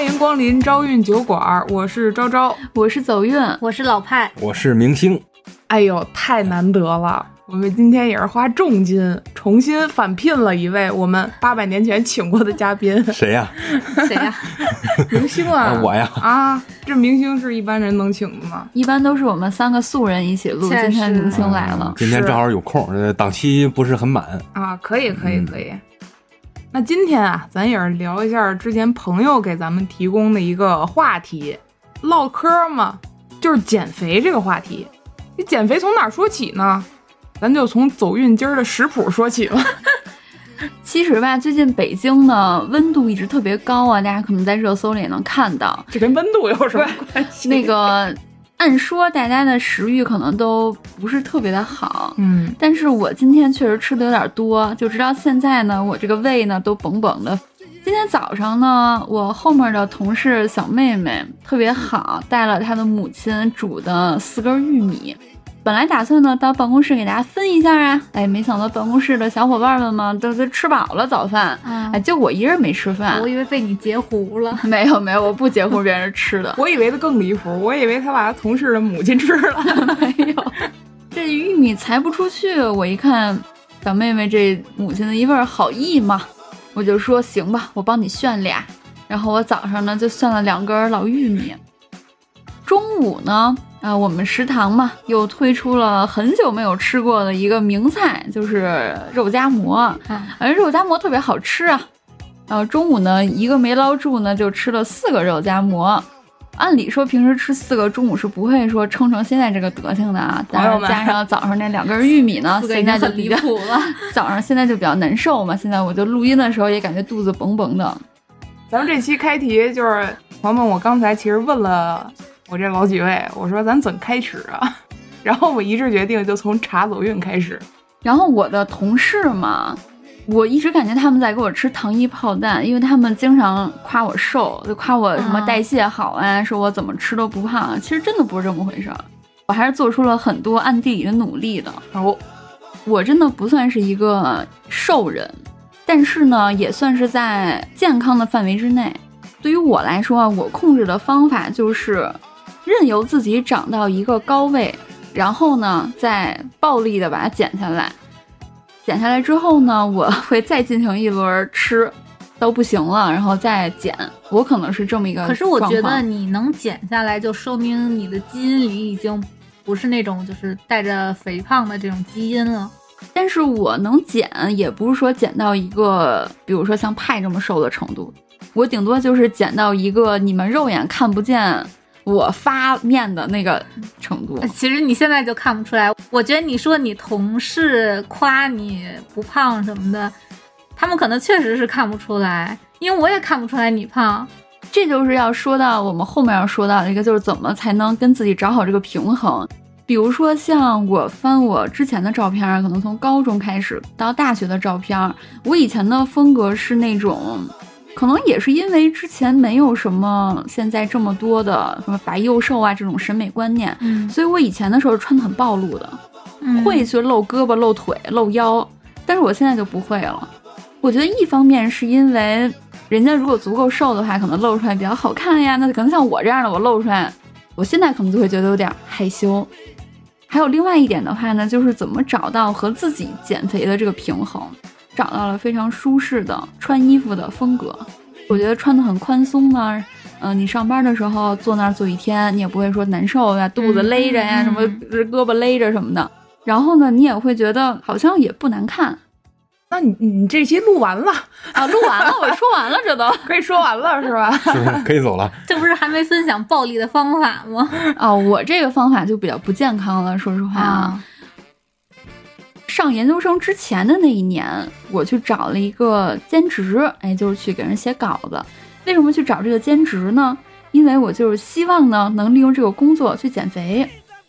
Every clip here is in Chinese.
欢迎光临招运酒馆，我是昭昭，我是走运，我是老派，我是明星。哎呦，太难得了！我们今天也是花重金重新返聘了一位我们八百年前请过的嘉宾，谁呀？谁呀？明星啊！我呀！啊，这明星是一般人能请的吗？一般都是我们三个素人一起录。今天明星来了，今天正好有空，档期不是很满啊。可以，可以，可以。那今天啊，咱也是聊一下之前朋友给咱们提供的一个话题，唠嗑嘛，就是减肥这个话题。你减肥从哪说起呢？咱就从走运今儿的食谱说起吧。其实吧，最近北京的温度一直特别高啊，大家可能在热搜里也能看到。这跟温度有什么关系？那个，按说大家的食欲可能都不是特别的好，嗯，但是我今天确实吃的有点多，就直到现在呢，我这个胃呢都绷绷的。今天早上呢，我后面的同事小妹妹特别好，带了她的母亲煮的四根玉米。本来打算呢到办公室给大家分一下啊，哎，没想到办公室的小伙伴们嘛都都吃饱了早饭，哎，就我一人没吃饭。我以为被你截胡了。没有没有，我不截胡别人吃的。我以为的更离谱，我以为他把他同事的母亲吃了。没有，这玉米裁不出去。我一看小妹妹这母亲的一份好意嘛，我就说行吧，我帮你炫俩。然后我早上呢就炫了两根老玉米，中午呢。啊，我们食堂嘛，又推出了很久没有吃过的一个名菜，就是肉夹馍。嗯，肉夹馍特别好吃啊。然后中午呢，一个没捞住呢，就吃了四个肉夹馍。按理说平时吃四个，中午是不会说撑成现在这个德行的啊。但是加上早上那两根玉米呢，现在就离谱了。早上现在就比较难受嘛。现在我就录音的时候也感觉肚子嘣嘣的。咱们这期开题就是朋友们，我刚才其实问了。我这老几位，我说咱怎开始啊？然后我一致决定就从茶走运开始。然后我的同事嘛，我一直感觉他们在给我吃糖衣炮弹，因为他们经常夸我瘦，就夸我什么代谢好啊，说我怎么吃都不胖。其实真的不是这么回事儿，我还是做出了很多暗地里的努力的。哦，我真的不算是一个瘦人，但是呢，也算是在健康的范围之内。对于我来说啊，我控制的方法就是。任由自己长到一个高位，然后呢，再暴力的把它减下来。减下来之后呢，我 会再进行一轮吃，都不行了，然后再减。我可能是这么一个。可是我觉得你能减下来，就说明你的基因里已经不是那种就是带着肥胖的这种基因了。但是我能减，也不是说减到一个，比如说像派这么瘦的程度。我顶多就是减到一个你们肉眼看不见。我发面的那个程度，其实你现在就看不出来。我觉得你说你同事夸你不胖什么的，他们可能确实是看不出来，因为我也看不出来你胖。这就是要说到我们后面要说到的一个，就是怎么才能跟自己找好这个平衡。比如说像我翻我之前的照片，可能从高中开始到大学的照片，我以前的风格是那种。可能也是因为之前没有什么现在这么多的什么白幼瘦啊这种审美观念，嗯，所以我以前的时候穿的很暴露的，会去露胳膊、露腿、露腰，但是我现在就不会了。我觉得一方面是因为人家如果足够瘦的话，可能露出来比较好看呀。那可能像我这样的，我露出来，我现在可能就会觉得有点害羞。还有另外一点的话呢，就是怎么找到和自己减肥的这个平衡。找到了非常舒适的穿衣服的风格，我觉得穿的很宽松呢。嗯，你上班的时候坐那儿坐一天，你也不会说难受呀，肚子勒着呀，什么胳膊勒着什么的。然后呢，你也会觉得好像也不难看。那你你这期录完了啊？录完了，我说完了，这都 可以说完了是吧？是 可以走了。这不是还没分享暴力的方法吗？哦，我这个方法就比较不健康了，说实话啊。上研究生之前的那一年，我去找了一个兼职，哎，就是去给人写稿子。为什么去找这个兼职呢？因为我就是希望呢，能利用这个工作去减肥。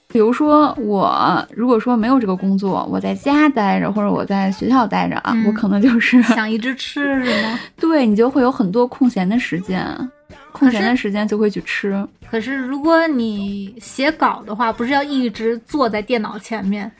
比如说，我如果说没有这个工作，我在家待着，或者我在学校待着啊，我可能就是想一直吃，是吗？对你就会有很多空闲的时间，空闲的时间就会去吃。可是如果你写稿的话，不是要一直坐在电脑前面？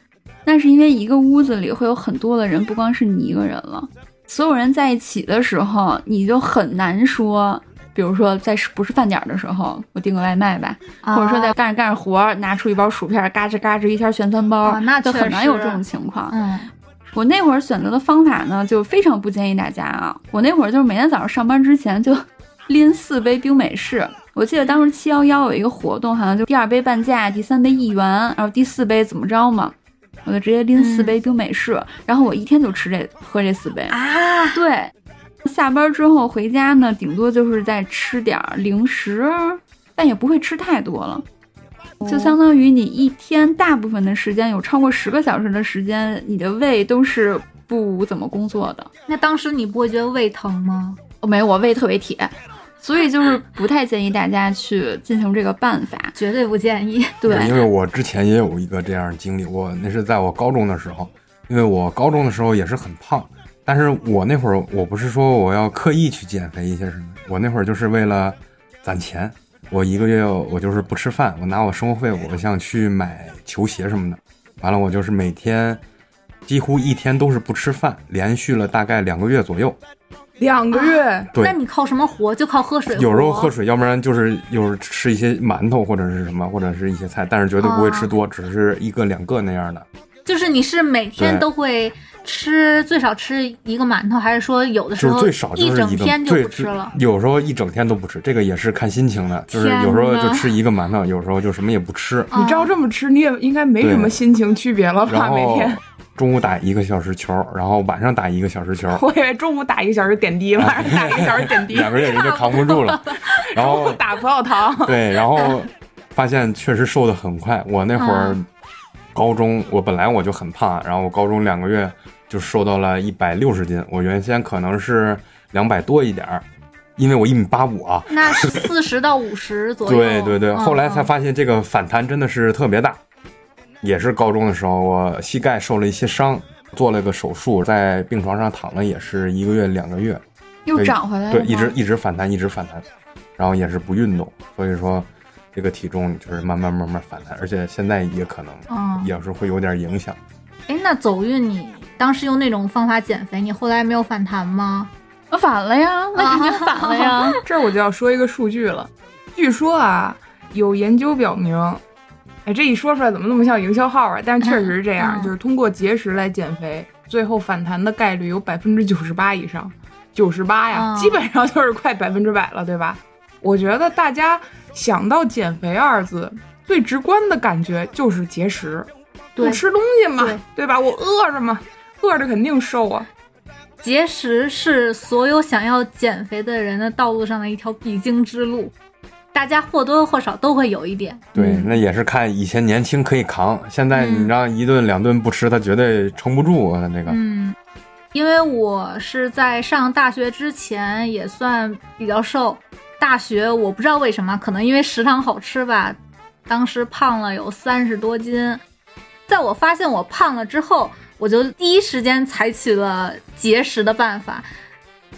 那是因为一个屋子里会有很多的人，不光是你一个人了。所有人在一起的时候，你就很难说比如说在不是饭点的时候，我订个外卖吧，啊或者说在干着干着活儿，拿出一包薯片，嘎吱嘎吱一下旋餐包，啊那就很难有这种情况。嗯我那会儿选择的方法呢，就非常不建议大家啊。我那会儿就是每天早上上班之前就拎四杯冰美式。我记得当时七幺幺有一个活动，好像就第二杯半价，第三杯一元，然后第四杯怎么着嘛，我就直接拎四杯冰美式，然后我一天就吃这喝这四杯。啊，对，下班之后回家呢，顶多就是再吃点儿零食，但也不会吃太多了。就相当于你一天大部分的时间，有超过十个小时的时间，你的胃都是不怎么工作的。那当时你不会觉得胃疼吗？哦，没有，我胃特别铁，所以就是不太建议大家去进行这个办法。绝对不建议。对，因为我之前也有一个这样的经历，我那是在我高中的时候，因为我高中的时候也是很胖，但是我那会儿我不是说我要刻意去减肥一些什么，我那会儿就是为了攒钱，我一个月我就是不吃饭，我拿我生活费，我想去买球鞋什么的，完了我就是每天几乎一天都是不吃饭，连续了大概两个月左右，两个月，对那你靠什么活？就靠喝水。有时候喝水，要不然就是有时候吃一些馒头或者是什么，或者是一些菜，但是绝对不会吃多，只是一个两个那样的。就是你是每天都会吃最少吃一个馒头，还是说有的时候就是最少就是整一个，天就不吃了？有时候一整天都不吃，这个也是看心情的，就是有时候就吃一个馒头，有时候就什么也不吃，啊你照这么吃，你也应该没什么心情区别了吧？每天，中午打一个小时球，然后晚上打一个小时球，我以为中午打一个小时点滴，晚上打一个小时点滴，两个月人就扛不住了，然后打葡萄糖。对，然后发现确实瘦的很快。我那会儿嗯高中，我本来我就很胖，然后我高中两个月就瘦到了一百六十斤，我原先可能是两百多一点儿，因为我一米八五啊。那是四十到五十左右。对对对，嗯后来才嗯发现这个反弹真的是特别大。也是高中的时候，我膝盖受了一些伤，做了个手术，在病床上躺了也是一个月两个月，又长回来了吗，对，一直一直反弹，一直反弹，然后也是不运动，所以说这个体重就是慢慢慢慢反弹，而且现在也可能嗯也是会有点影响。哎，那走运你当时用那种方法减肥，你后来没有反弹吗？我反了呀，那肯定反了呀。这儿我就要说一个数据了，据说啊，有研究表明，哎，这一说出来怎么那么像营销号啊？但是确实是这样，嗯就是通过节食来减肥，最后反弹的概率有百分之九十八以上，九十八呀，嗯基本上就是快百分之百了，对吧？我觉得大家想到减肥二字，最直观的感觉就是节食，对不吃东西嘛，对对吧？我饿着嘛，饿着肯定瘦啊。节食是所有想要减肥的人的道路上的一条必经之路，大家或多或少都会有一点。对，嗯那也是看以前年轻可以扛，现在嗯你让一顿两顿不吃，他绝对撑不住啊，这个。嗯，因为我是在上大学之前也算比较瘦，大学我不知道为什么，可能因为食堂好吃吧，当时胖了有三十多斤。在我发现我胖了之后，我就第一时间采取了节食的办法，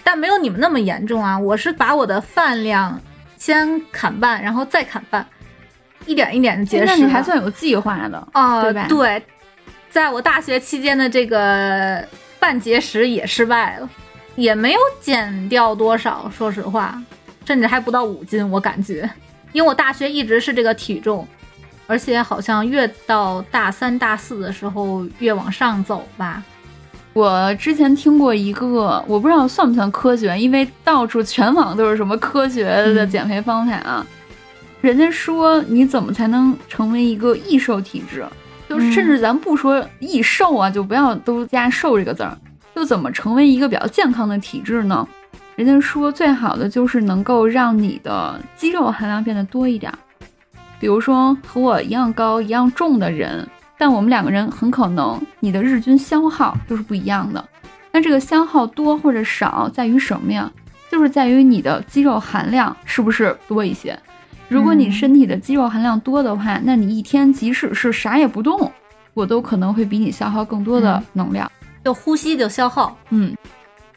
但没有你们那么严重啊。我是把我的饭量先砍半，然后再砍半，一点一点的节食。那你还算有计划的，啊、对吧对，在我大学期间的这个半节食也失败了，也没有减掉多少，说实话，甚至还不到五斤，我感觉，因为我大学一直是这个体重，而且好像越到大三、大四的时候越往上走吧。我之前听过一个，我不知道算不算科学，因为到处全网都是什么科学的嗯减肥方法啊。人家说你怎么才能成为一个易瘦体质？就是甚至咱不说易瘦啊，就不要都加“瘦”这个字儿，就怎么成为一个比较健康的体质呢？人家说最好的就是能够让你的肌肉含量变得多一点儿。比如说和我一样高、一样重的人，但我们两个人很可能你的日均消耗就是不一样的。那这个消耗多或者少在于什么呀？就是在于你的肌肉含量是不是多一些。如果你嗯身体的肌肉含量多的话，那你一天即使是啥也不动，我都可能会比你消耗更多的嗯能量。就呼吸就消耗，嗯，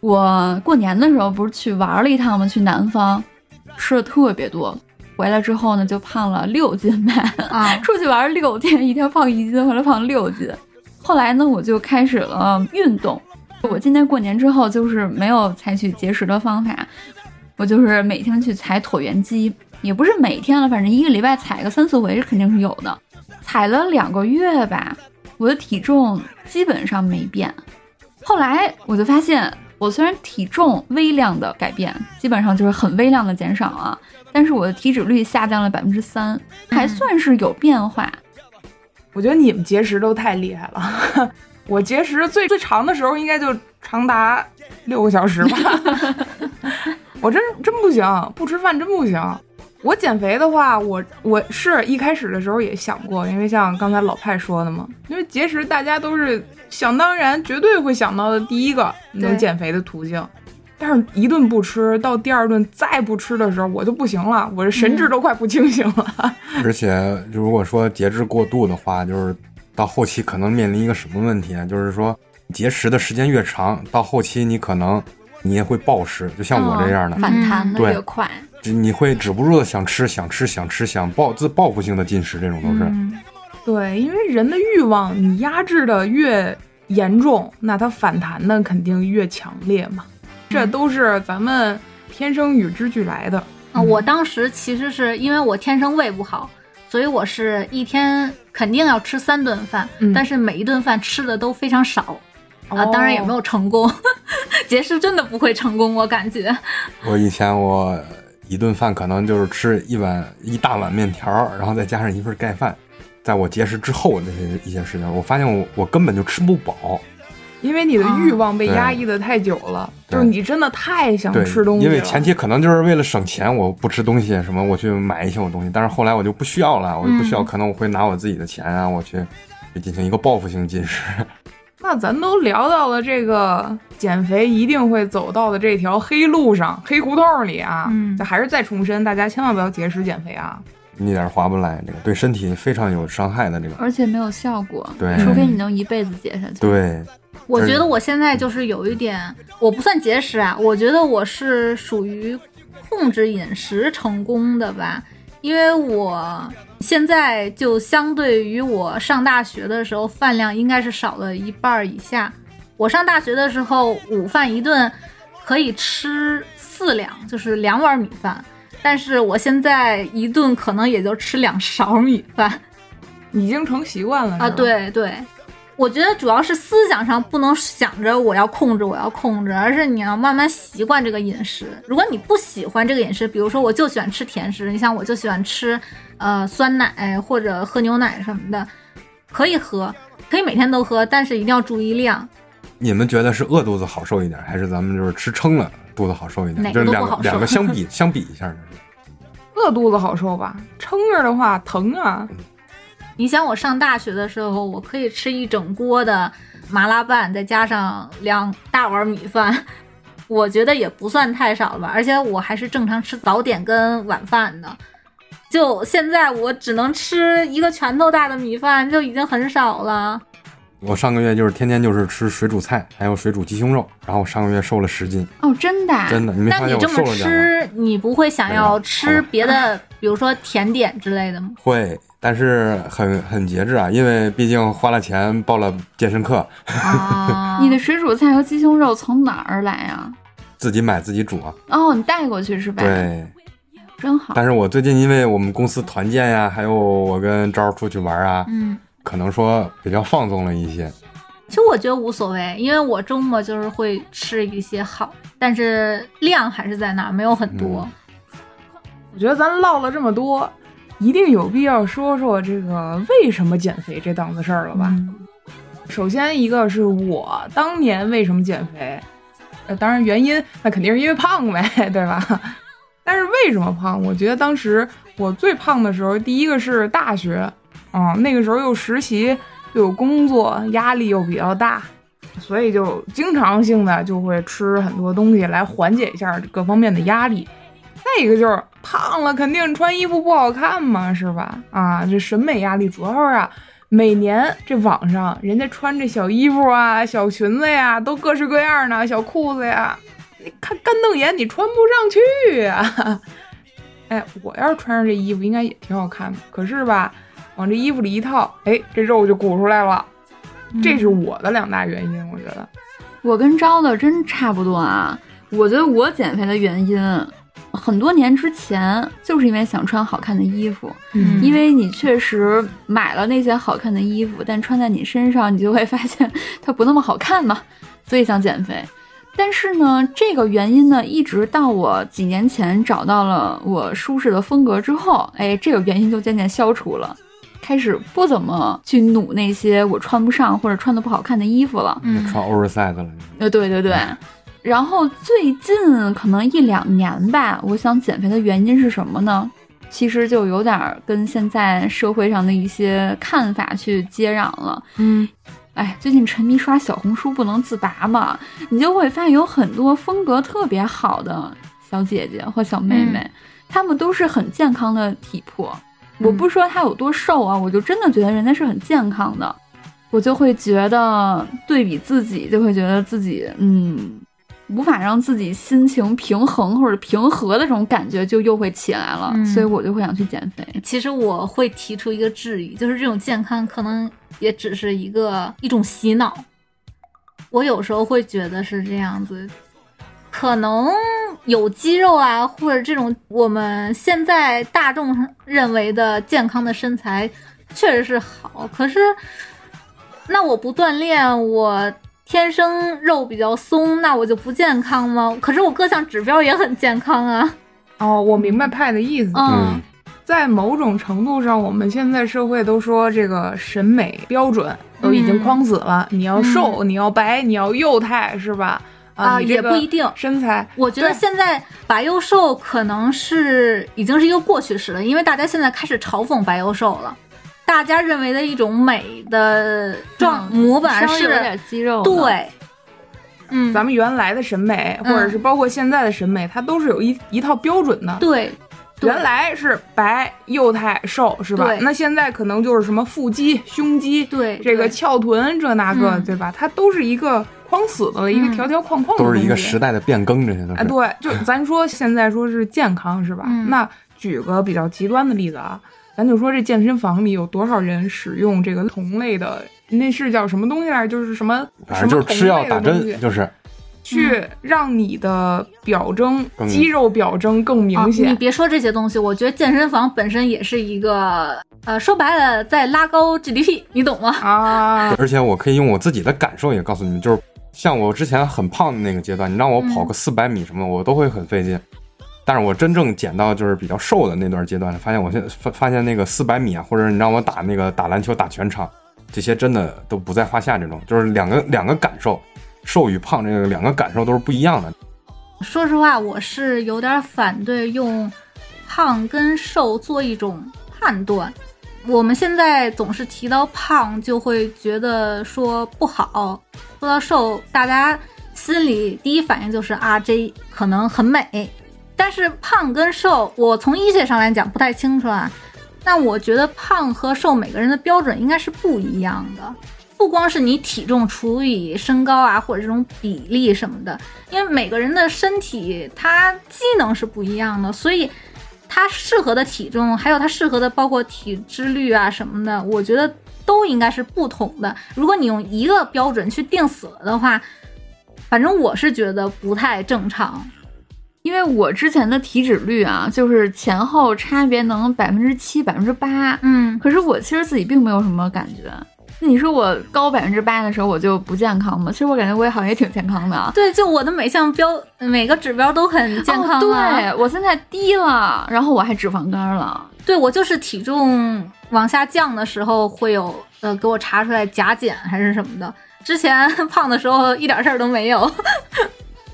我过年的时候不是去玩了一趟吗？去南方，吃的特别多，回来之后呢就胖了六斤吧。啊，出去玩六天，一天胖一斤，回来胖六斤。后来呢，我就开始了运动。我今年过年之后就是没有采取节食的方法，我就是每天去踩椭圆机，也不是每天了，反正一个礼拜踩个三四回是肯定是有的。踩了两个月吧，我的体重基本上没变。后来我就发现，我虽然体重微量的改变，基本上就是很微量的减少啊，但是我的体脂率下降了百分之三，还算是有变化。我觉得你们节食都太厉害了，我节食最最长的时候应该就长达六个小时吧。我真真不行，不吃饭真不行。我减肥的话，我我是一开始的时候也想过，因为像刚才老派说的嘛，因为节食大家都是想当然，绝对会想到的第一个能减肥的途径。但是，一顿不吃，到第二顿再不吃的时候，我就不行了，我这神智都快不清醒了。而且，如果说节制过度的话，就是到后期可能面临一个什么问题啊？就是说，节食的时间越长，到后期你可能你也会暴食，就像我这样的，反弹的越快，你会止不住的想吃、想吃、想吃、想报自报复性的进食，这种都是。对，因为人的欲望，你压制的越严重，那它反弹的肯定越强烈嘛。这都是咱们天生与之俱来的啊！我当时其实是因为我天生胃不好，所以我是一天肯定要吃三顿饭，但是每一顿饭吃的都非常少啊，当然也没有成功。节食真的不会成功，我感觉。我以前我一顿饭可能就是吃一碗一大碗面条，然后再加上一份盖饭，在我节食之后那些一些时间，我发现我我根本就吃不饱。因为你的欲望被压抑的太久了，就是你真的太想吃东西了。因为前期可能就是为了省钱，我不吃东西，什么我去买一些我东西，但是后来我就不需要了，我就不需要，可能我会拿我自己的钱啊，我去进行一个报复性进食。那咱都聊到了这个减肥一定会走到的这条黑路上、黑胡同里啊，这还是再重申，大家千万不要节食减肥啊，一点划不来，这个对身体非常有伤害的这个，而且没有效果，对，除非你能一辈子减下去。对。我觉得我现在就是有一点，我不算节食啊，我觉得我是属于控制饮食成功的吧，因为我现在就相对于我上大学的时候饭量应该是少了一半以下。我上大学的时候午饭一顿可以吃四两，就是两碗米饭，但是我现在一顿可能也就吃两勺米饭，已经成习惯了啊，对对。我觉得主要是思想上不能想着我要控制，我要控制，而是你要慢慢习惯这个饮食。如果你不喜欢这个饮食，比如说我就喜欢吃甜食，你像我就喜欢吃，呃，酸奶或者喝牛奶什么的，可以喝，可以每天都喝，但是一定要注意量。你们觉得是饿肚子好受一点，还是咱们就是吃撑了肚子好受一点？就是两个两个相比相比一下呢？饿肚子好受吧，撑着的话疼啊。你想我上大学的时候，我可以吃一整锅的麻辣拌，再加上两大碗米饭，我觉得也不算太少了吧。而且我还是正常吃早点跟晚饭的。就现在我只能吃一个拳头大的米饭，就已经很少了。我上个月就是天天就是吃水煮菜，还有水煮鸡胸肉，然后上个月瘦了十斤。哦，真的？真的？你那你这么吃，你不会想要吃别的，比如说甜点之类的吗？会。但是很很节制啊，因为毕竟花了钱报了健身课。啊，你的水煮菜和鸡胸肉从哪儿来啊？自己买自己煮啊。哦，你带过去是吧？对，真好。但是我最近因为我们公司团建呀，还有我跟招出去玩啊，嗯，可能说比较放纵了一些。其实我觉得无所谓，因为我周末就是会吃一些好，但是量还是在那儿，没有很多。我觉得咱唠了这么多。一定有必要说说这个为什么减肥这档子事儿了吧？首先一个是我当年为什么减肥，呃，当然原因那肯定是因为胖呗，对吧？但是为什么胖？我觉得当时我最胖的时候，第一个是大学，嗯，那个时候又实习又有工作，压力又比较大，所以就经常性的就会吃很多东西来缓解一下各方面的压力。再一个就是胖了，肯定穿衣服不好看嘛，是吧？啊，这审美压力主要是啊，每年这网上人家穿这小衣服啊、小裙子呀，都各式各样的小裤子呀，你看干瞪眼，你穿不上去呀。哎，我要是穿上这衣服，应该也挺好看的。可是吧，往这衣服里一套，哎，这肉就鼓出来了。这是我的两大原因，我觉得。我跟招的真差不多啊。我觉得我减肥的原因。很多年之前，就是因为想穿好看的衣服，嗯因为你确实买了那些好看的衣服，但穿在你身上，你就会发现 它不那么好看嘛，所以想减肥。但是呢，这个原因呢，一直到我几年前找到了我舒适的风格之后，哎，这个原因就渐渐消除了，开始不怎么去努那些我穿不上或者穿的不好看的衣服了。嗯穿 oversize 了。呃，对对对。然后最近可能一两年吧，我想减肥的原因是什么呢？其实就有点儿跟现在社会上的一些看法去接壤了。嗯哎，最近沉迷刷小红书不能自拔嘛，你就会发现有很多风格特别好的小姐姐或小妹妹，她们都是很健康的体魄。我不说他有多瘦啊，我就真的觉得人家是很健康的，我就会觉得对比自己，就会觉得自己嗯。无法让自己心情平衡或者平和的这种感觉就又会起来了，嗯所以我就会想去减肥。其实我会提出一个质疑，就是这种健康可能也只是一个一种洗脑。我有时候会觉得是这样子，可能有肌肉啊，或者这种我们现在大众认为的健康的身材确实是好，可是那我不锻炼，我天生肉比较松，那我就不健康吗？可是我各项指标也很健康啊。哦，我明白派的意思。嗯在某种程度上，我们现在社会都说这个审美标准都已经框死了，你要瘦，你要白，你要幼态，是吧？啊也不一定身材。我觉得现在白幼瘦可能是已经是一个过去式了，因为大家现在开始嘲讽白幼瘦了。大家认为的一种美的状嗯模板稍微有是，点肌肉，对，嗯，咱们原来的审美，或者是包括现在的审美，它都是有一一套标准的。对，原来是白、幼态、瘦，是吧？那现在可能就是什么腹肌、胸肌，对这个翘臀，这那个，嗯对吧？它都是一个框死的了，一个嗯条条框框的都是一个时代的变更，这些都哎，是。对，就咱说现在说是健康是吧？嗯那举个比较极端的例子啊，咱就说这健身房里有多少人使用这个同类的，那是叫什么东西来着？就是什么，反正就是吃药打针，什么同类的东西就是去让你的表征、更肌肉表征更明啊，显。你别说这些东西，我觉得健身房本身也是一个，呃，说白了在拉高 GDP，你懂吗？啊，而且我可以用我自己的感受也告诉你们，就是像我之前很胖的那个阶段，你让我跑个四百米什么的，我都会很费劲。但是我真正减到就是比较瘦的那段阶段，发现我现在发发现那个四百米啊，或者你让我打那个打篮球打全场，这些真的都不在话下。这种就是两个两个感受，瘦与胖这个两个感受都是不一样的。说实话，我是有点反对用胖跟瘦做一种判断。我们现在总是提到胖，就会觉得说不好；说到瘦，大家心里第一反应就是啊，这可能很美。但是胖跟瘦，我从医学上来讲不太清楚啊。那我觉得胖和瘦每个人的标准应该是不一样的。不光是你体重除以身高啊，或者这种比例什么的，因为每个人的身体它机能是不一样的，所以它适合的体重，还有它适合的包括体脂率啊什么的，我觉得都应该是不同的。如果你用一个标准去定死了的话，反正我是觉得不太正常。因为我之前的体脂率啊，就是前后差别能百分之七、百分之八，嗯，可是我其实自己并没有什么感觉。你说我高百分之八的时候，我就不健康吗？其实我感觉我也好像也挺健康的啊。对，就我的每项标每个指标都很健康、啊哦。对，我现在低了，然后我还脂肪肝了。对我就是体重往下降的时候会有呃给我查出来甲减还是什么的，之前 胖的时候一点事儿都没有。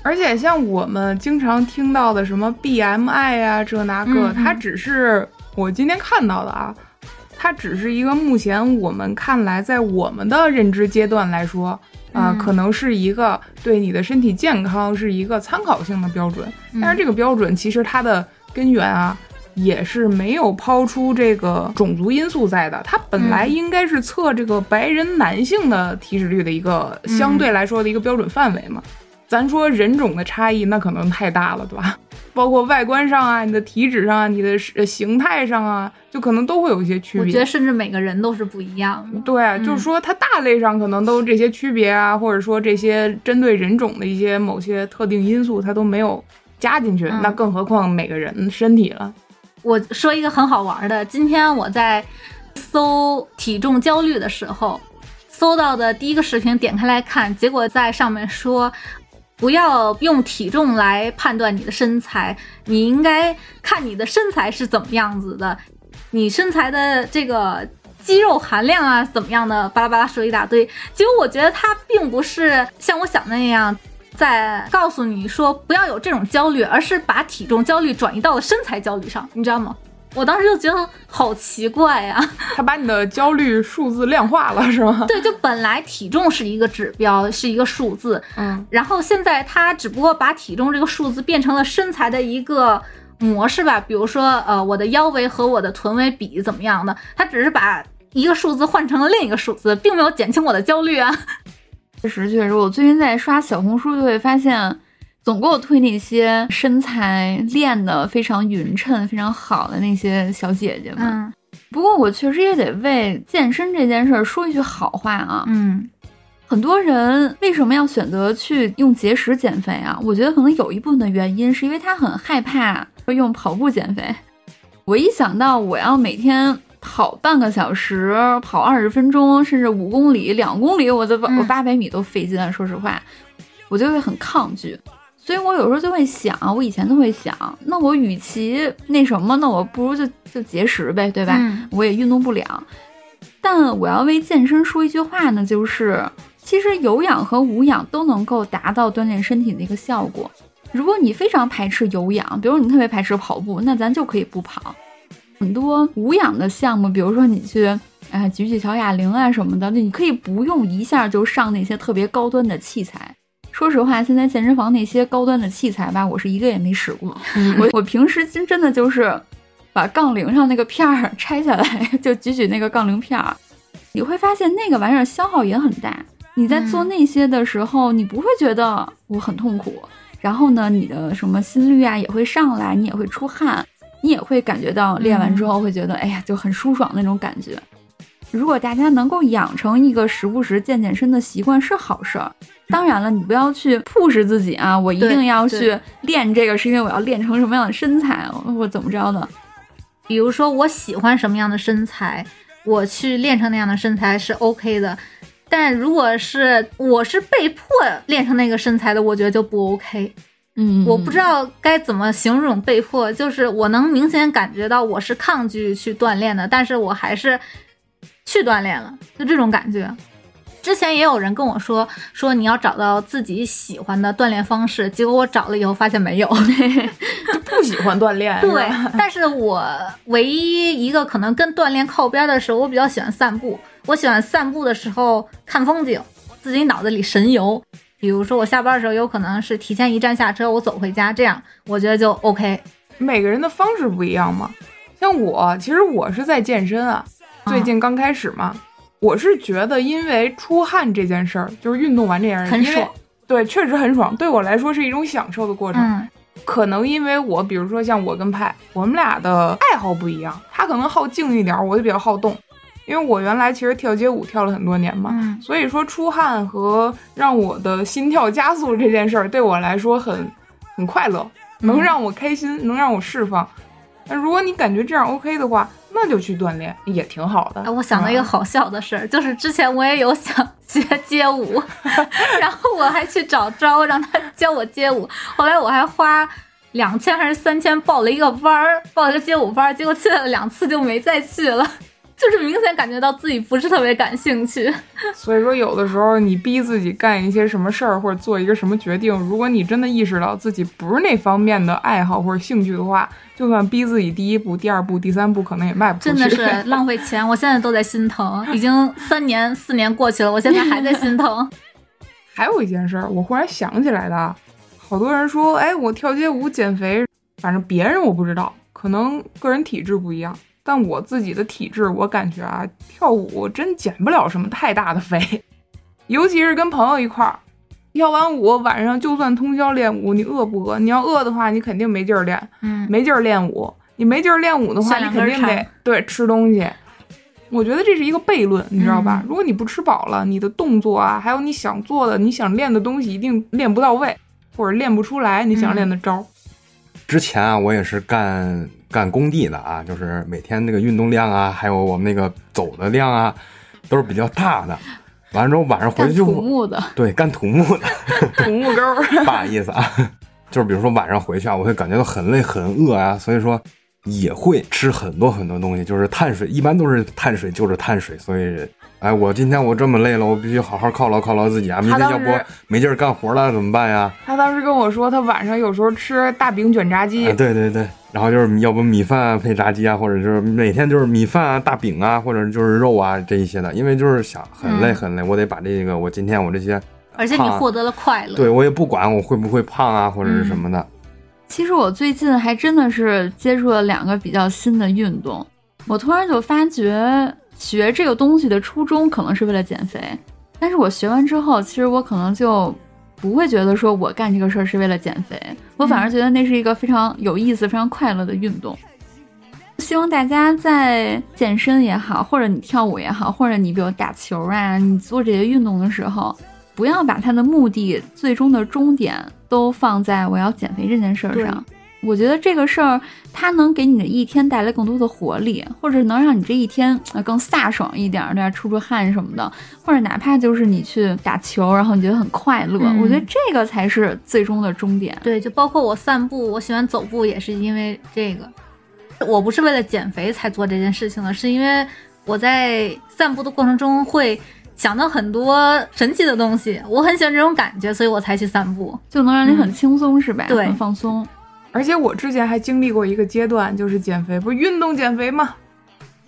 而且像我们经常听到的什么 BMI 啊，这那个，嗯嗯它只是我今天看到的啊，它只是一个目前我们看来，在我们的认知阶段来说啊、嗯可能是一个对你的身体健康是一个参考性的标准。但是这个标准其实它的根源啊，也是没有抛出这个种族因素在的。它本来应该是测这个白人男性的体脂率的一个相对来说的一个标准范围嘛。咱说人种的差异，那可能太大了，对吧？包括外观上啊，你的体脂上啊，你的呃形态上啊，就可能都会有一些区别。我觉得甚至每个人都是不一样的。对，啊就是说它大类上可能都这些区别啊，或者说这些针对人种的一些某些特定因素，它都没有加进去，嗯那更何况每个人身体了。我说一个很好玩的，今天我在搜体重焦虑的时候，搜到的第一个视频，点开来看，结果在上面说。不要用体重来判断你的身材，你应该看你的身材是怎么样子的，你身材的这个肌肉含量啊怎么样的，巴拉巴拉说一大堆。结果我觉得他并不是像我想的那样，在告诉你说不要有这种焦虑，而是把体重焦虑转移到了身材焦虑上，你知道吗？我当时就觉得好奇怪呀、他把你的焦虑数字量化了，是吗？对，就本来体重是一个指标，是一个数字，嗯，然后现在他只不过把体重这个数字变成了身材的一个模式吧，比如说呃我的腰围和我的臀围比怎么样的，他只是把一个数字换成了另一个数字，并没有减轻我的焦虑啊。确实确实，我最近在刷小红书，就会发现，总给我推那些身材练得非常匀称、非常好的那些小姐姐们。嗯不过我确实也得为健身这件事儿说一句好话啊。嗯很多人为什么要选择去用节食减肥啊？我觉得可能有一部分的原因是因为他很害怕用跑步减肥。我一想到我要每天跑半个小时、跑二十分钟，甚至五公里、两公里，我都嗯我八百米都费劲啊。说实话，我就会很抗拒。所以我有时候就会想，我以前都会想，那我与其那什么，那我不如就就节食呗，对吧？嗯我也运动不了。但我要为健身说一句话呢，就是其实有氧和无氧都能够达到锻炼身体的一个效果。如果你非常排斥有氧，比如你特别排斥跑步，那咱就可以不跑。很多无氧的项目，比如说你去哎举举小哑铃啊什么的，你可以不用一下就上那些特别高端的器材。说实话，现在健身房那些高端的器材吧，我是一个也没使过。我我平时真真的就是把杠铃上那个片儿 拆下来，就举举那个杠铃片儿，你会发现那个玩意儿消耗也很大。你在做那些的时候，你不会觉得我很痛苦，然后呢，你的什么心率啊也会上来，你也会出汗，你也会感觉到练完之后会觉得，哎呀，就很舒爽那种感觉。如果大家能够养成一个时不时健健身的习惯是好事儿。当然了，你不要去 push 自己啊！我一定要去练这个，是因为我要练成什么样的身材，我怎么着的。比如说我喜欢什么样的身材，我去练成那样的身材是 OK 的。但如果是我是被迫练成那个身材的，我觉得就不 OK。嗯，我不知道该怎么形容被迫，就是我能明显感觉到我是抗拒去锻炼的，但是我还是去锻炼了，就这种感觉。之前也有人跟我说，说你要找到自己喜欢的锻炼方式，结果我找了以后发现没有。就不喜欢锻炼，对，但是我唯一一个可能跟锻炼靠边的时候，我比较喜欢散步。我喜欢散步的时候看风景，自己脑子里神游。比如说我下班的时候，有可能是提前一站下车，我走回家，这样我觉得就 OK。每个人的方式不一样嘛。像我，其实我是在健身啊，最近刚开始嘛，我是觉得因为出汗这件事儿，就是运动完这件事儿很爽对，确实很爽，对我来说是一种享受的过程。嗯可能因为我，比如说像我跟派，我们俩的爱好不一样，他可能好静一点，我就比较好动。因为我原来其实跳街舞跳了很多年嘛，嗯所以说出汗和让我的心跳加速这件事儿对我来说很很快乐，能让我开心，能让我释放。那如果你感觉这样 OK 的话，那就去锻炼也挺好的。哎，我想到一个啊好笑的事儿，就是之前我也有想学街舞，然后我还去找招让他教我街舞，后来我还花两千还是三千报了一个班儿，报了个街舞班儿，结果去了两次就没再去了，就是明显感觉到自己不是特别感兴趣。所以说，有的时候你逼自己干一些什么事儿，或者做一个什么决定，如果你真的意识到自己不是那方面的爱好或者兴趣的话，就算逼自己第一步、第二步、第三步，可能也迈不出去真。的是 浪费钱，我现在都在心疼，已经三年四年过去了，我现在还在心疼。还有一件事儿，我忽然想起来的啊，好多人说，哎，我跳街舞减肥，反正别人我不知道，可能个人体质不一样，但我自己的体质，我感觉啊，跳舞真减不了什么太大的肥，尤其是跟朋友一块儿。跳完舞，晚上就算通宵练舞，你饿不饿？你要饿的话，你肯定没劲儿练，嗯，没劲儿练舞。你没劲儿练舞的话，你肯定得对吃东西。我觉得这是一个悖论，你知道吧？嗯如果你不吃饱了，你的动作啊，还有你想做的、你想练的东西，一定练不到位，或者练不出来你想练的招儿。之前啊，我也是干干工地的啊，就是每天那个运动量啊，还有我们那个走的量啊，都是比较大的。完了之后晚上回去就 干土木的，对干土木的，土木沟，不好意思啊，就是比如说晚上回去啊，我会感觉到很累很饿啊，所以说也会吃很多很多东西，就是碳水，一般都是碳水就是碳水，所以。哎，我今天我这么累了，我必须好好犒劳犒劳自己啊！明天要不没劲儿干活了怎么办呀？他当时跟我说，他晚上有时候吃大饼卷炸鸡。啊、对对对，然后就是要不米饭配炸鸡啊，或者就是每天就是米饭啊、大饼啊，或者就是肉啊这一些的，因为就是想很累很累，我得把这个我今天我这些，而且你获得了快乐。对我也不管我会不会胖啊，或者是什么的。嗯、其实我最近还真的是接触了两个比较新的运动，我突然就发觉。学这个东西的初衷可能是为了减肥，但是我学完之后，其实我可能就不会觉得说我干这个事儿是为了减肥，我反而觉得那是一个非常有意思、非常快乐的运动。希望大家在健身也好，或者你跳舞也好，或者你比如打球啊，你做这些运动的时候，不要把它的目的、最终的终点都放在我要减肥这件事儿上。我觉得这个事儿，它能给你的一天带来更多的活力，或者能让你这一天更飒爽一点，对吧？出出汗什么的，或者哪怕就是你去打球，然后你觉得很快乐。嗯、我觉得这个才是最终的终点。对，就包括我散步，我喜欢走步，也是因为这个。我不是为了减肥才做这件事情的，是因为我在散步的过程中会想到很多神奇的东西，我很喜欢这种感觉，所以我才去散步，就能让你很轻松，嗯、是吧？对，很放松。而且我之前还经历过一个阶段，就是减肥，不是运动减肥吗？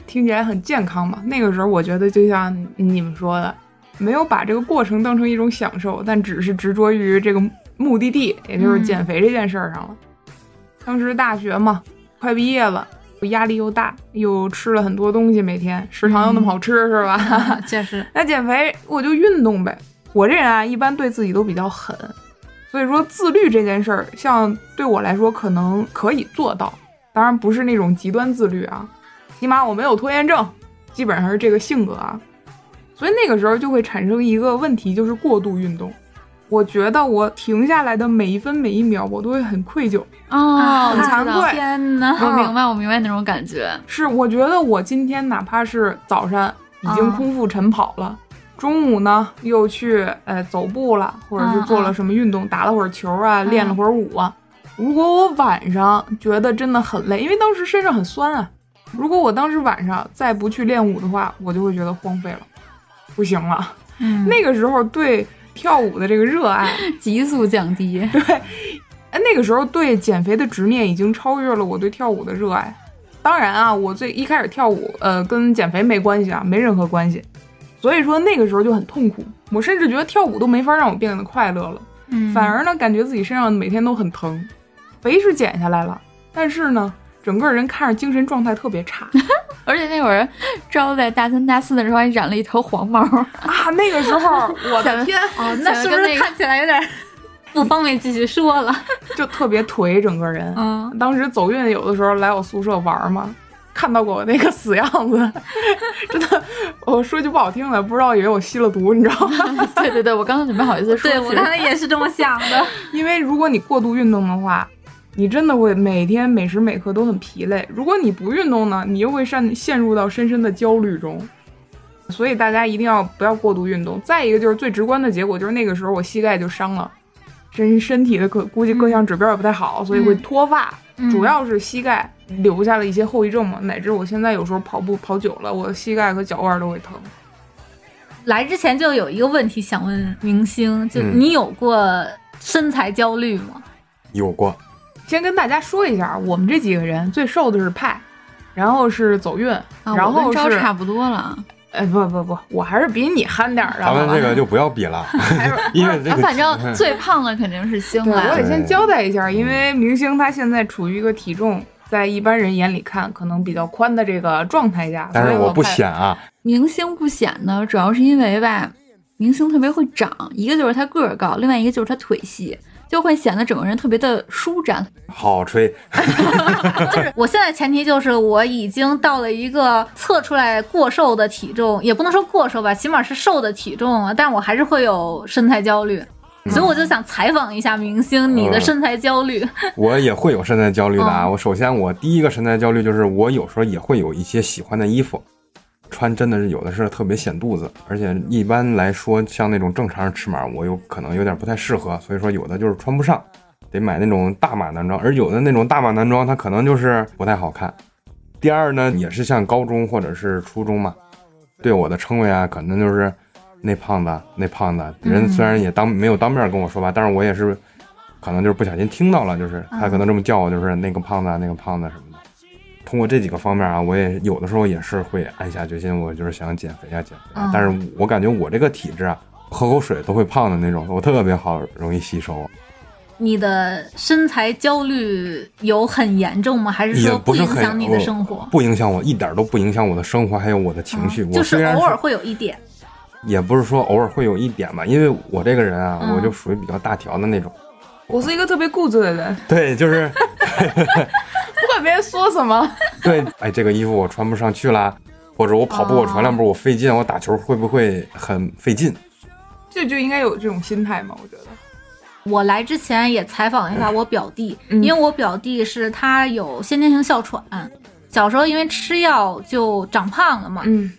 听起来很健康嘛。那个时候我觉得就像你们说的，没有把这个过程当成一种享受，但只是执着于这个目的地，也就是减肥这件事儿上了。嗯、当时大学嘛，快毕业了，压力又大，又吃了很多东西，每天食堂又那么好吃，嗯、是吧？确实。那减肥我就运动呗。我这人啊，一般对自己都比较狠。所以说自律这件事儿，像对我来说可能可以做到，当然不是那种极端自律啊，起码我没有拖延症，基本上是这个性格啊。所以那个时候就会产生一个问题，就是过度运动。我觉得我停下来的每一分每一秒，我都会很愧疚哦，很惭愧。天哪！我明白，我明白那种感觉。是，我觉得我今天哪怕是早上已经空腹晨跑了。中午呢，又去呃走步了，或者是做了什么运动，嗯、打了会儿球啊，嗯、练了会儿舞啊。如果我晚上觉得真的很累，因为当时身上很酸啊。如果我当时晚上再不去练舞的话，我就会觉得荒废了，不行了。嗯，那个时候对跳舞的这个热爱 急速降低。对，哎，那个时候对减肥的执念已经超越了我对跳舞的热爱。当然啊，我最一开始跳舞，呃，跟减肥没关系啊，没任何关系。所以说那个时候就很痛苦，我甚至觉得跳舞都没法让我变得快乐了，嗯，反而呢感觉自己身上每天都很疼，肥是减下来了，但是呢整个人看着精神状态特别差，而且那会儿招在大三大四的时候还染了一头黄毛啊，那个时候我 的天，哦，那是不是看起来有点 不方便继续说了？就特别颓，整个人，嗯，当时走运有的时候来我宿舍玩嘛。看到过我那个死样子，真的，我说句不好听的，不知道以为我吸了毒，你知道吗？对对对，我刚刚准备好意思说，对我刚才也是这么想的。因为如果你过度运动的话，你真的会每天每时每刻都很疲累；如果你不运动呢，你又会陷陷入到深深的焦虑中。所以大家一定要不要过度运动。再一个就是最直观的结果，就是那个时候我膝盖就伤了，身身体的各估计各项指标也不太好，所以会脱发，嗯、主要是膝盖。留下了一些后遗症嘛，乃至我现在有时候跑步跑久了，我的膝盖和脚腕都会疼。来之前就有一个问题想问明星，就嗯你有过身材焦虑吗？有过。先跟大家说一下，我们这几个人最瘦的是派，然后是走运，啊、然后是差不多了。哎，不不不，我还是比你憨点儿的。咱们这个就不要比了，因为这个、啊、反正最胖的肯定是星来。我得先交代一下，因为明星他现在处于一个体重。在一般人眼里看，可能比较宽的这个状态下，但是我不显啊。明星不显呢，主要是因为吧，明星特别会长，一个就是他个儿高，另外一个就是他腿细，就会显得整个人特别的舒展。好吹，就是我现在前提就是我已经到了一个测出来过瘦的体重，也不能说过瘦吧，起码是瘦的体重了，但我还是会有身材焦虑。所以我就想采访一下明星，你的身材焦虑。我也会有身材焦虑的啊！嗯我首先我第一个身材焦虑就是我有时候也会有一些喜欢的衣服，穿真的是有的是特别显肚子，而且一般来说像那种正常尺码，我有可能有点不太适合，所以说有的就是穿不上，得买那种大码男装，而有的那种大码男装它可能就是不太好看。第二呢，也是像高中或者是初中嘛，对我的称谓啊，可能就是那胖子，那胖子。人虽然也当没有当面跟我说吧，但是我也是可能就是不小心听到了，就是他可能这么叫我，就是那个胖子啊，那个胖子什么的。通过这几个方面啊，我也有的时候也是会暗下决心，我就是想减肥啊，减肥啊。嗯但是我感觉我这个体质啊，喝口水都会胖的那种，我特别好，容易吸收。你的身材焦虑有很严重吗？还是说不影响你的生活？不影响我，一点都不影响我的生活，还有我的情绪。嗯就是我偶尔会有一点。也不是说偶尔会有一点吧，因为我这个人啊，嗯我就属于比较大条的那种。我是一个特别固执的人，对，就是 不管别人说什么，对，哎，这个衣服我穿不上去啦，或者我跑步我传两步我费劲，我打球会不会很费劲？这就应该有这种心态嘛，我觉得。我来之前也采访了一下我表弟，嗯因为我表弟是他有先天性哮喘，小时候因为吃药就长胖了嘛。嗯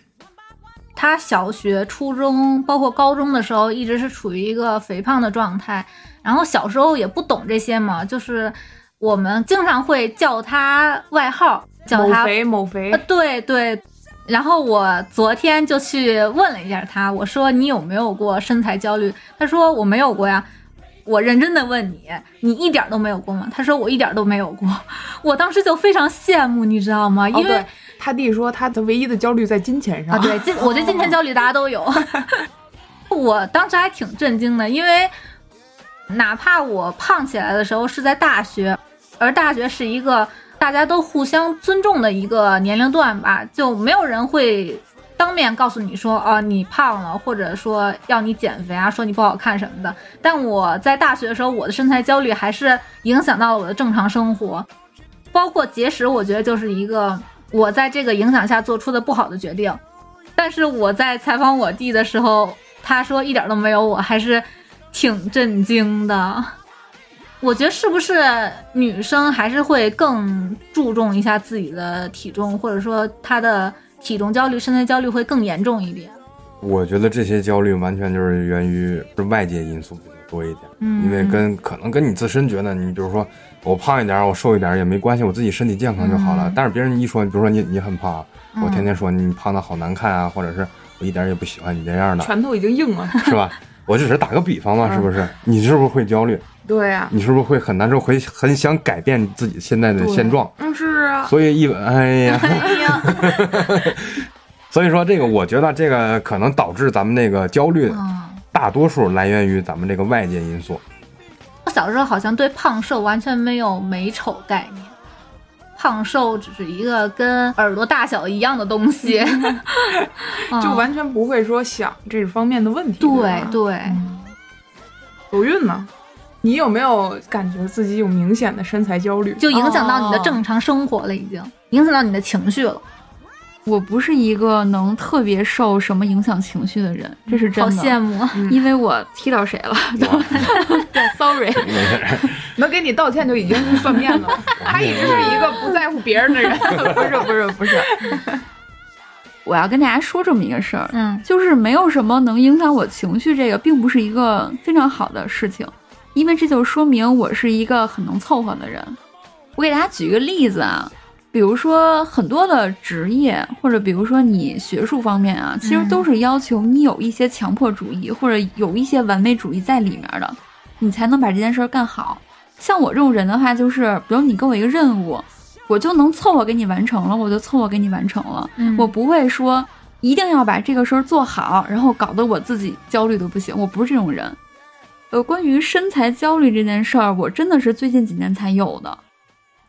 他小学、初中，包括高中的时候，一直是处于一个肥胖的状态。然后小时候也不懂这些嘛，就是我们经常会叫他外号，叫他某肥某肥呃，，对对。然后我昨天就去问了一下他，我说你有没有过身材焦虑？他说我没有过呀。我认真的问你，你一点都没有过吗？他说我一点都没有过。我当时就非常羡慕，你知道吗？因哦，为、对他弟说他的唯一的焦虑在金钱上啊，对，金我觉得金钱焦虑大家都有。我当时还挺震惊的，因为哪怕我胖起来的时候是在大学，而大学是一个大家都互相尊重的一个年龄段吧，就没有人会当面告诉你说啊你胖了，或者说要你减肥啊，说你不好看什么的。但我在大学的时候，我的身材焦虑还是影响到了我的正常生活，包括节食，我觉得就是一个我在这个影响下做出的不好的决定。但是我在采访我弟的时候，他说一点都没有，我还是挺震惊的。我觉得是不是女生还是会更注重一下自己的体重，或者说她的体重焦虑、身材焦虑会更严重一点？我觉得这些焦虑完全就是源于是外界因素比较多一点，嗯因为跟可能跟你自身觉得你比如说我胖一点，我瘦一点也没关系，我自己身体健康就好了。嗯但是别人一说，比如说你你很胖，嗯我天天说你胖的好难看啊，或者是我一点也不喜欢你这样的，拳头已经硬了。是吧？我只是打个比方嘛，嗯是不是？你是不是会焦虑？对呀、你是不是会很难受，会很想改变自己现在的现状？嗯，是啊，所以一哎呀，哎呀，所以说这个我觉得这个可能导致咱们那个焦虑，嗯，大多数来源于咱们这个外界因素。我小时候好像对胖瘦完全没有美丑概念，胖瘦只是一个跟耳朵大小一样的东西，嗯就完全不会说想这方面的问题。对对。走运呢？你有没有感觉自己有明显的身材焦虑？就影响到你的哦正常生活了，已经影响到你的情绪了。我不是一个能特别受什么影响情绪的人，这是真的好。羡慕啊！因为我踢到谁了？对，sorry。没事，能给你道歉就已经是算面子了。他一直是一个不在乎别人的人，不是不是不是。我要跟大家说这么一个事儿，嗯就是没有什么能影响我情绪，这个并不是一个非常好的事情，因为这就说明我是一个很能凑合的人。我给大家举一个例子啊，比如说很多的职业，或者比如说你学术方面啊，其实都是要求你有一些强迫主义，或者有一些完美主义在里面的，你才能把这件事儿干好。像我这种人的话，就是比如你给我一个任务，我就能凑合给你完成了，我就凑合给你完成了。嗯我不会说一定要把这个事儿做好，然后搞得我自己焦虑的不行。我不是这种人。呃，关于身材焦虑这件事儿，我真的是最近几年才有的。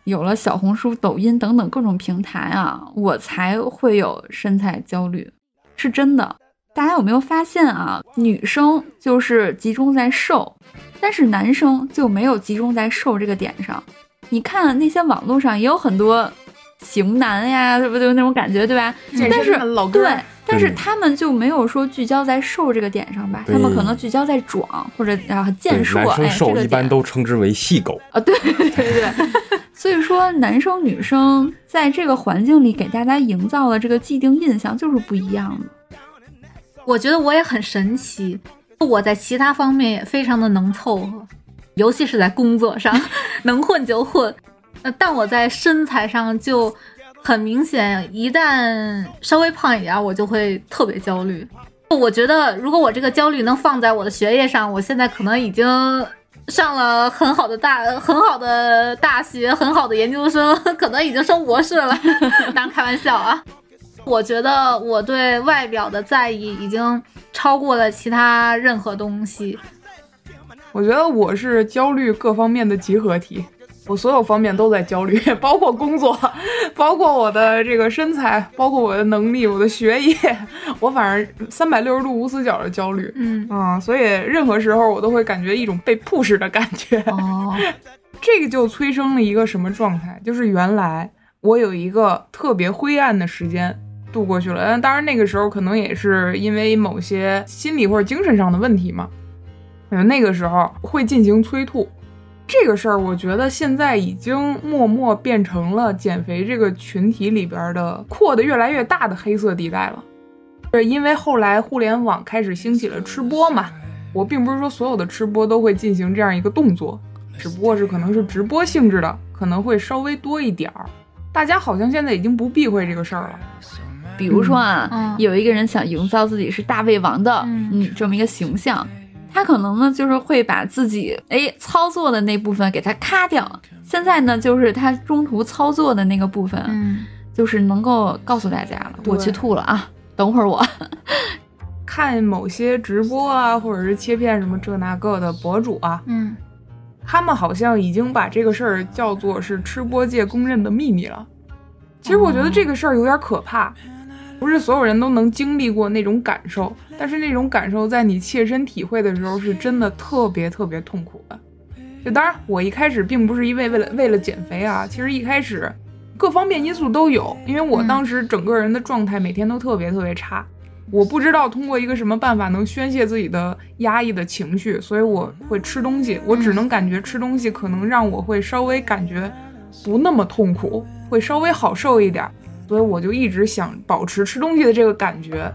有了小红书、抖音等等各种平台啊，我才会有身材焦虑，是真的。大家有没有发现啊？女生就是集中在瘦，但是男生就没有集中在瘦这个点上。你看那些网络上也有很多型男呀，对不对？那种感觉，对吧？但是老哥对，但是他们就没有说聚焦在瘦这个点上吧？他们可能聚焦在壮或者啊健，硕，男生哎，这个瘦一般都称之为细狗。啊，对对对对。所以说，男生女生在这个环境里给大家营造的这个既定印象就是不一样的。我觉得我也很神奇，我在其他方面也非常的能凑合，尤其是在工作上，能混就混。呃，但我在身材上就很明显，一旦稍微胖一点，我就会特别焦虑。我觉得，如果我这个焦虑能放在我的学业上，我现在可能已经上了很好的大、很好的大学、很好的研究生，可能已经升博士了。当开玩笑啊。我觉得我对外表的在意已经超过了其他任何东西。我觉得我是焦虑各方面的集合体，我所有方面都在焦虑，包括工作，包括我的这个身材，包括我的能力、我的学业，我反正三百六十度无死角的焦虑。嗯，啊、所以任何时候我都会感觉一种被 push 的感觉。哦，这个就催生了一个什么状态？就是原来我有一个特别灰暗的时间度过去了，但当然那个时候可能也是因为某些心理或者精神上的问题嘛，嗯，那个时候会进行催吐。这个事儿，我觉得现在已经默默变成了减肥这个群体里边的扩得越来越大的黑色地带了。是因为后来互联网开始兴起了吃播嘛，我并不是说所有的吃播都会进行这样一个动作，只不过是可能是直播性质的，可能会稍微多一点儿。大家好像现在已经不避讳这个事儿了。比如说啊，嗯有一个人想营造自己是大胃王的，嗯这么一个形象，他可能呢就是会把自己哎操作的那部分给他咔掉。现在呢，就是他中途操作的那个部分，嗯，就是能够告诉大家了，我去吐了啊，等会儿我。看某些直播啊，或者是切片什么这那个的博主啊，嗯，他们好像已经把这个事儿叫做是吃播界公认的秘密了。其实我觉得这个事儿有点可怕，不是所有人都能经历过那种感受，但是那种感受在你切身体会的时候，是真的特别特别痛苦的。就当然，我一开始并不是因为为了为了减肥啊，其实一开始各方面因素都有，因为我当时整个人的状态每天都特别特别差，我不知道通过一个什么办法能宣泄自己的压抑的情绪，所以我会吃东西，我只能感觉吃东西可能让我会稍微感觉不那么痛苦，会稍微好受一点，所以我就一直想保持吃东西的这个感觉。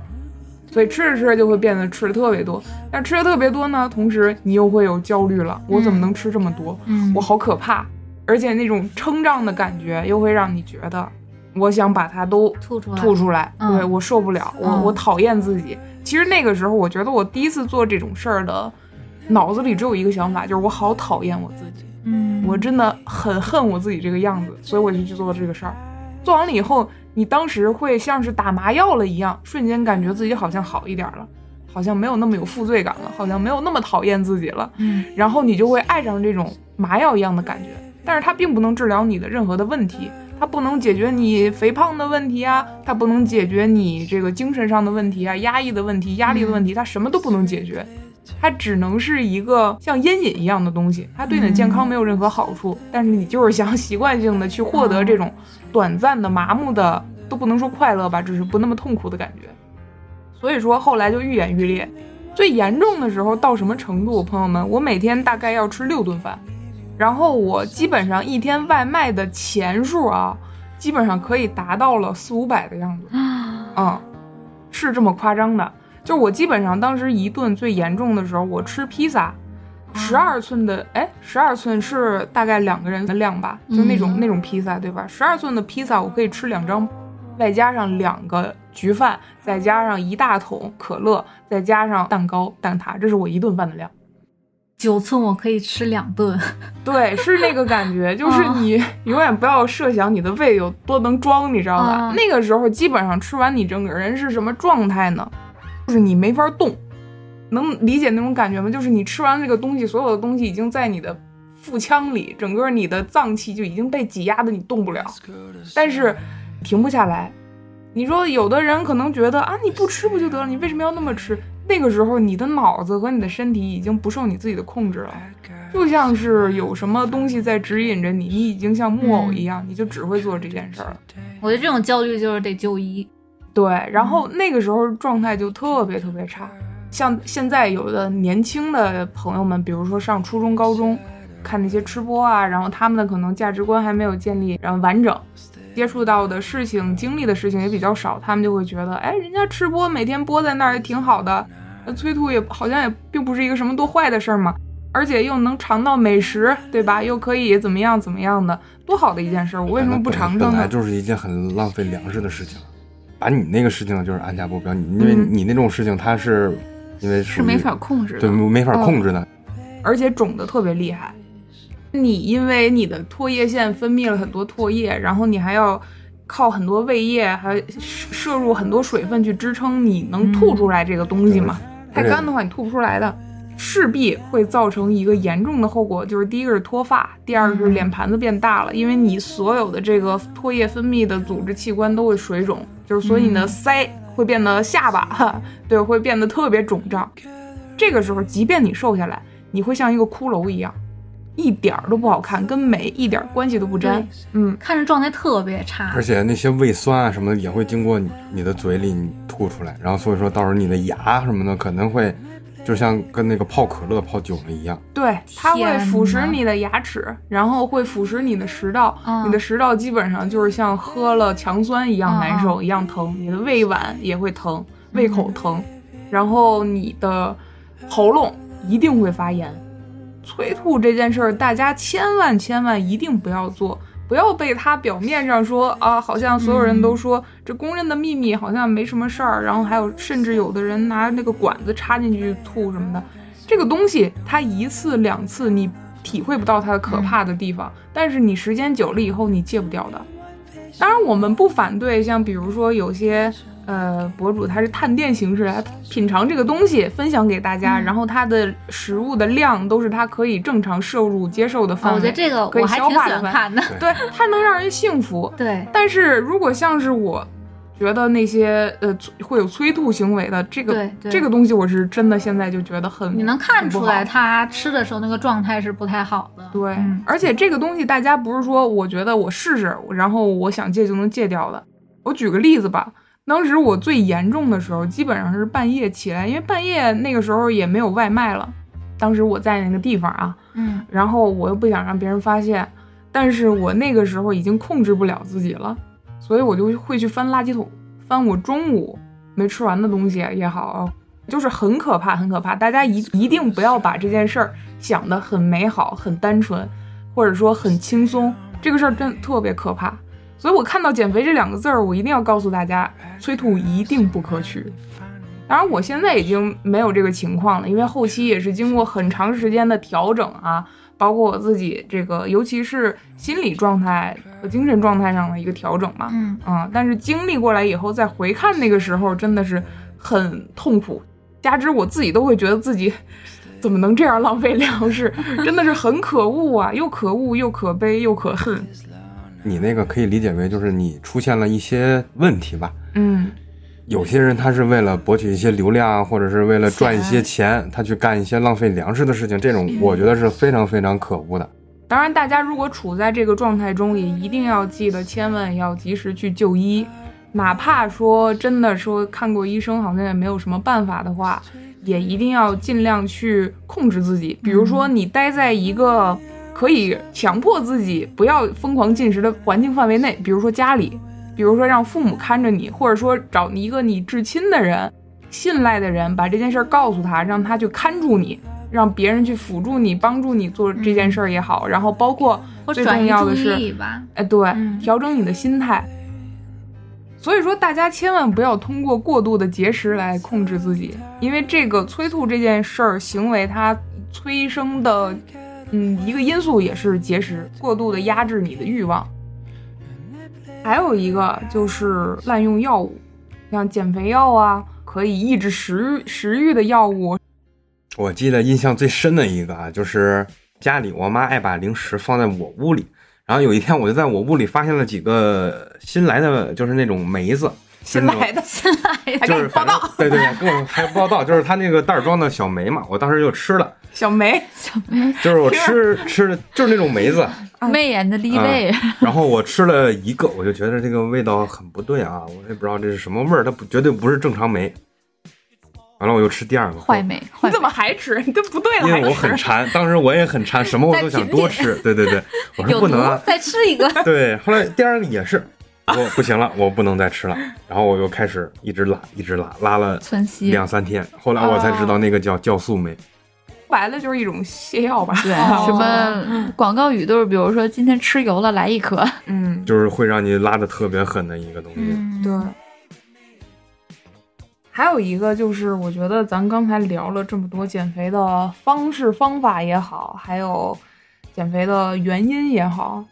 所以吃着吃着就会变得吃的特别多，但吃的特别多呢，同时你又会有焦虑了，我怎么能吃这么多？嗯我好可怕，而且那种撑胀的感觉又会让你觉得，我想把它都吐出来，吐出来，嗯对我受不了，我、嗯我讨厌自己。其实那个时候，我觉得我第一次做这种事儿的，脑子里只有一个想法，就是我好讨厌我自己，嗯，我真的很恨我自己这个样子，所以我就去做这个事儿。做完了以后，你当时会像是打麻药了一样，瞬间感觉自己好像好一点了，好像没有那么有负罪感了，好像没有那么讨厌自己了。嗯然后你就会爱上这种麻药一样的感觉。但是它并不能治疗你的任何的问题，它不能解决你肥胖的问题啊，它不能解决你这个精神上的问题啊、压抑的问题、压力的问题，它什么都不能解决。它只能是一个像烟瘾一样的东西，它对你的健康没有任何好处，但是你就是想 习惯性的去获得这种短暂的、麻木的，都不能说快乐吧，只是不那么痛苦的感觉。所以说后来就愈演愈烈，最严重的时候到什么程度？朋友们，我每天大概要吃六顿饭，然后我基本上一天外卖的钱数啊，基本上可以达到了四五百的样子。嗯，是这么夸张的。就是我基本上当时一顿最严重的时候，我吃披萨，十二寸的，哎，十二寸是大概两个人的量吧，就那种、嗯那种披萨，对吧？十二寸的披萨我可以吃两张，外加上两个焗饭，再加上一大桶可乐，再加上蛋糕、蛋挞，这是我一顿饭的量。九寸我可以吃两顿，对，是那个感觉，就是你 永远不要设想你的胃有多能装，你知道吧？嗯那个时候基本上吃完，你整个人是什么状态呢？就是你没法动，能理解那种感觉吗？就是你吃完这个东西，所有的东西已经在你的腹腔里，整个你的脏器就已经被挤压的你动不了，但是停不下来。你说有的人可能觉得啊，你不吃不就得了？你为什么要那么吃？那个时候你的脑子和你的身体已经不受你自己的控制了，就像是有什么东西在指引着你，你已经像木偶一样，你就只会做这件事儿了。我觉得这种焦虑就是得就医。对，然后那个时候状态就特别特别差。像现在有的年轻的朋友们，比如说上初中、高中，看那些吃播啊，然后他们的可能价值观还没有建立，然后完整，接触到的事情、经历的事情也比较少，他们就会觉得，哎，人家吃播每天播在那儿也挺好的，那催吐也好像也并不是一个什么多坏的事儿嘛，而且又能尝到美食，对吧？又可以怎么样怎么样的，多好的一件事儿，我为什么不尝尝本来？就是一件很浪费粮食的事情。把你那个事情就是按下不表，你因为嗯你那种事情，它是因为是没法控制的。对没法控制的。而且肿的特别厉害。你因为你的唾液腺分泌了很多唾液，然后你还要靠很多胃液，还摄摄入很多水分去支撑你能吐出来这个东西嘛。太干的话你吐不出来的，势必会造成一个严重的后果，就是第一个是脱发，第二个是脸盘子变大了，因为你所有的这个唾液分泌的组织器官都会水肿，就是所以你的腮会变得下巴，哈，对，会变得特别肿胀。这个时候，即便你瘦下来，你会像一个骷髅一样，一点儿都不好看，跟美一点儿关系都不沾。嗯，看着状态特别差而。且那些胃酸啊什么的也会经过你你的嘴里你吐出来，然后所以说到时候你的牙什么的可能会，就像跟那个泡可乐泡久了一样。对，它会腐蚀你的牙齿，然后会腐蚀你的食道，嗯你的食道基本上就是像喝了强酸一样难受，嗯一样疼，你的胃脘也会疼，胃口疼，然后你的喉咙一定会发炎。催吐这件事儿，大家千万千万一定不要做，不要被他表面上说啊，好像所有人都说、这公认的秘密，好像没什么事儿，然后还有甚至有的人拿那个管子插进去吐什么的，这个东西它一次两次你体会不到它的可怕的地方，但是你时间久了以后你戒不掉的。当然，我们不反对，像比如说有些呃博主他是探店形式，他品尝这个东西分享给大家，嗯然后他的食物的量都是他可以正常摄入接受的哦范围。我觉得这个可以我还挺喜欢看的。对，它能让人幸福。对，但是如果像是我觉得那些呃会有催吐行为的这个这个东西，我是真的现在就觉得很你能看出来好他吃的时候那个状态是不太好的。对，嗯而且这个东西大家不是说我觉得我试试，然后我想戒就能戒掉的。我举个例子吧，当时我最严重的时候，基本上是半夜起来，因为半夜那个时候也没有外卖了。当时我在那个地方啊，嗯然后我又不想让别人发现，但是我那个时候已经控制不了自己了，所以我就会去翻垃圾桶，翻我中午没吃完的东西也好，就是很可怕，很可怕。大家一一定不要把这件事儿想得很美好、很单纯，或者说很轻松，这个事儿真的特别可怕。所以我看到减肥这两个字儿，我一定要告诉大家，催吐一定不可取。当然，我现在已经没有这个情况了，因为后期也是经过很长时间的调整啊，包括我自己这个，尤其是心理状态和精神状态上的一个调整嘛。嗯，啊、但是经历过来以后，再回看那个时候，真的是很痛苦，加之我自己都会觉得自己 怎么能这样浪费粮食，真的是很可恶啊，又可恶又可悲又可恨。你那个可以理解为就是你出现了一些问题吧。嗯，有些人他是为了博取一些流量，或者是为了赚一些钱，他去干一些浪费粮食的事情，这种我觉得是非常非常可恶的。当然，大家如果处在这个状态中，也一定要记得，千万要及时去就医。哪怕说真的说看过医生，好像也没有什么办法的话，也一定要尽量去控制自己。比如说，你待在一个可以强迫自己不要疯狂进食的环境范围内，比如说家里，比如说让父母看着你，或者说找一个你至亲的人、信赖的人，把这件事儿告诉他，让他去看住你。让别人去辅助你、帮助你做这件事儿也好，然后包括最重要的是。哎，对，嗯调整你的心态。所以说，大家千万不要通过过度的节食来控制自己，因为这个催吐这件事儿行为，它催生的，嗯，一个因素也是节食，过度的压制你的欲望。还有一个就是滥用药物，像减肥药啊，可以抑制食欲食欲的药物，我记得印象最深的一个啊，就是家里我妈爱把零食放在我屋里，然后有一天我就在我屋里发现了几个新来的，就是那种梅子，新来的，新来的，就是报道。对对对，跟我还报道，就是他那个袋儿装的小梅嘛，我当时就吃了，小梅，小梅就是我吃吃的就是那种梅子，媚眼的立位，然后我吃了一个，我就觉得这个味道很不对啊，我也不知道这是什么味儿，它不绝对不是正常梅。完了，我又吃第二个，坏梅，你怎么还吃？你这不对了，因为我？很馋，当时我也很馋，什么我都想多吃。对对对，我说不能啊，，再吃一个。对，后来第二个也是，我不行了，我不能再吃了。然后我又开始一直拉，一直拉，拉了两三天。后来我才知道那个叫酵素酶。白了就是一种泻药吧？对，哦什么广告语都是，比如说今天吃油了，来一颗。嗯，就是会让你拉的特别狠的一个东西。嗯，对。还有一个就是，我觉得咱刚才聊了这么多减肥的方式方法也好，还有减肥的原因也好，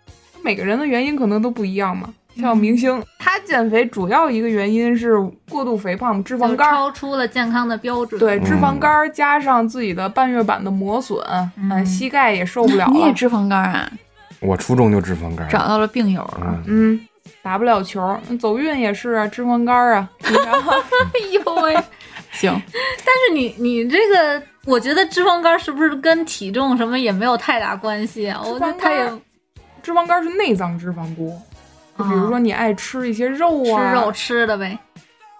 每个人的原因可能都不一样嘛。像明星，他减肥主要一个原因是过度肥胖、脂肪就肝儿，超出了健康的标准。对，脂肪肝儿加上自己的半月板的磨损，嗯。哎膝盖也受不了了，你也脂肪肝啊？我初中就脂肪肝，找到了病友了。嗯，嗯，打不了球，走运也是啊，脂肪肝儿啊，然 后哎呦喂！行，但是你你这个，我觉得脂肪肝是不是跟体重什么也没有太大关系啊？我觉得它也脂肪肝是内脏脂肪多，就比如说你爱吃一些肉啊吃啊，肉吃的呗，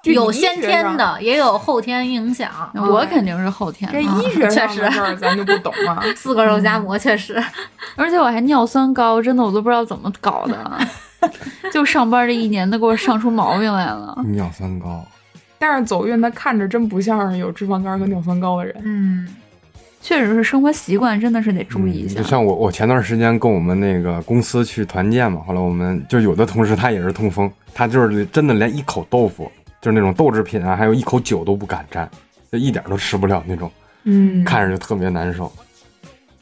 有。先天的，也有后天影响。我肯定是后天的，这医学 上确实的事儿咱就不懂了。四个肉夹馍确实，而且我还尿酸高，真的我都不知道怎么搞的。就上班这一年都给我上出毛病来了。尿酸高。但是走运他看着真不像是有脂肪肝和尿酸高的人。嗯，确实是生活习惯真的是得注意一下。嗯就像我，我前段时间跟我们那个公司去团建嘛，后来我们就有的同事他也是痛风，他就是真的连一口豆腐，就是那种豆制品啊，还有一口酒都不敢沾，就一点都吃不了那种，嗯看着就特别难受。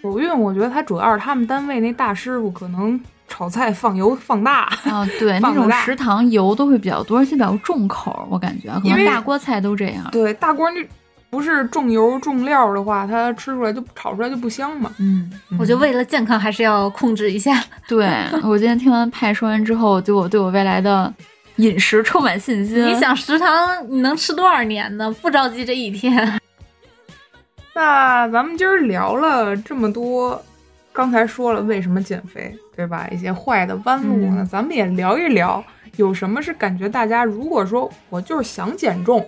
走运，我觉得他主要是他们单位那大师傅可能炒菜放油放大，啊，对，那种食堂油都会比较多，而且比较重口，我感觉可因为能大锅菜都这样。对大锅那不是重油重料的话，它吃出来就炒出来就不香嘛。嗯，我觉得为了健康还是要控制一下。对我今天听完派说完之后，对我对我未来的饮食充满信心。你想食堂你能吃多少年呢？不着急这一天。那咱们今儿聊了这么多，刚才说了为什么减肥，对吧？一些坏的弯路，嗯咱们也聊一聊，有什么是感觉大家如果说我就是想减重，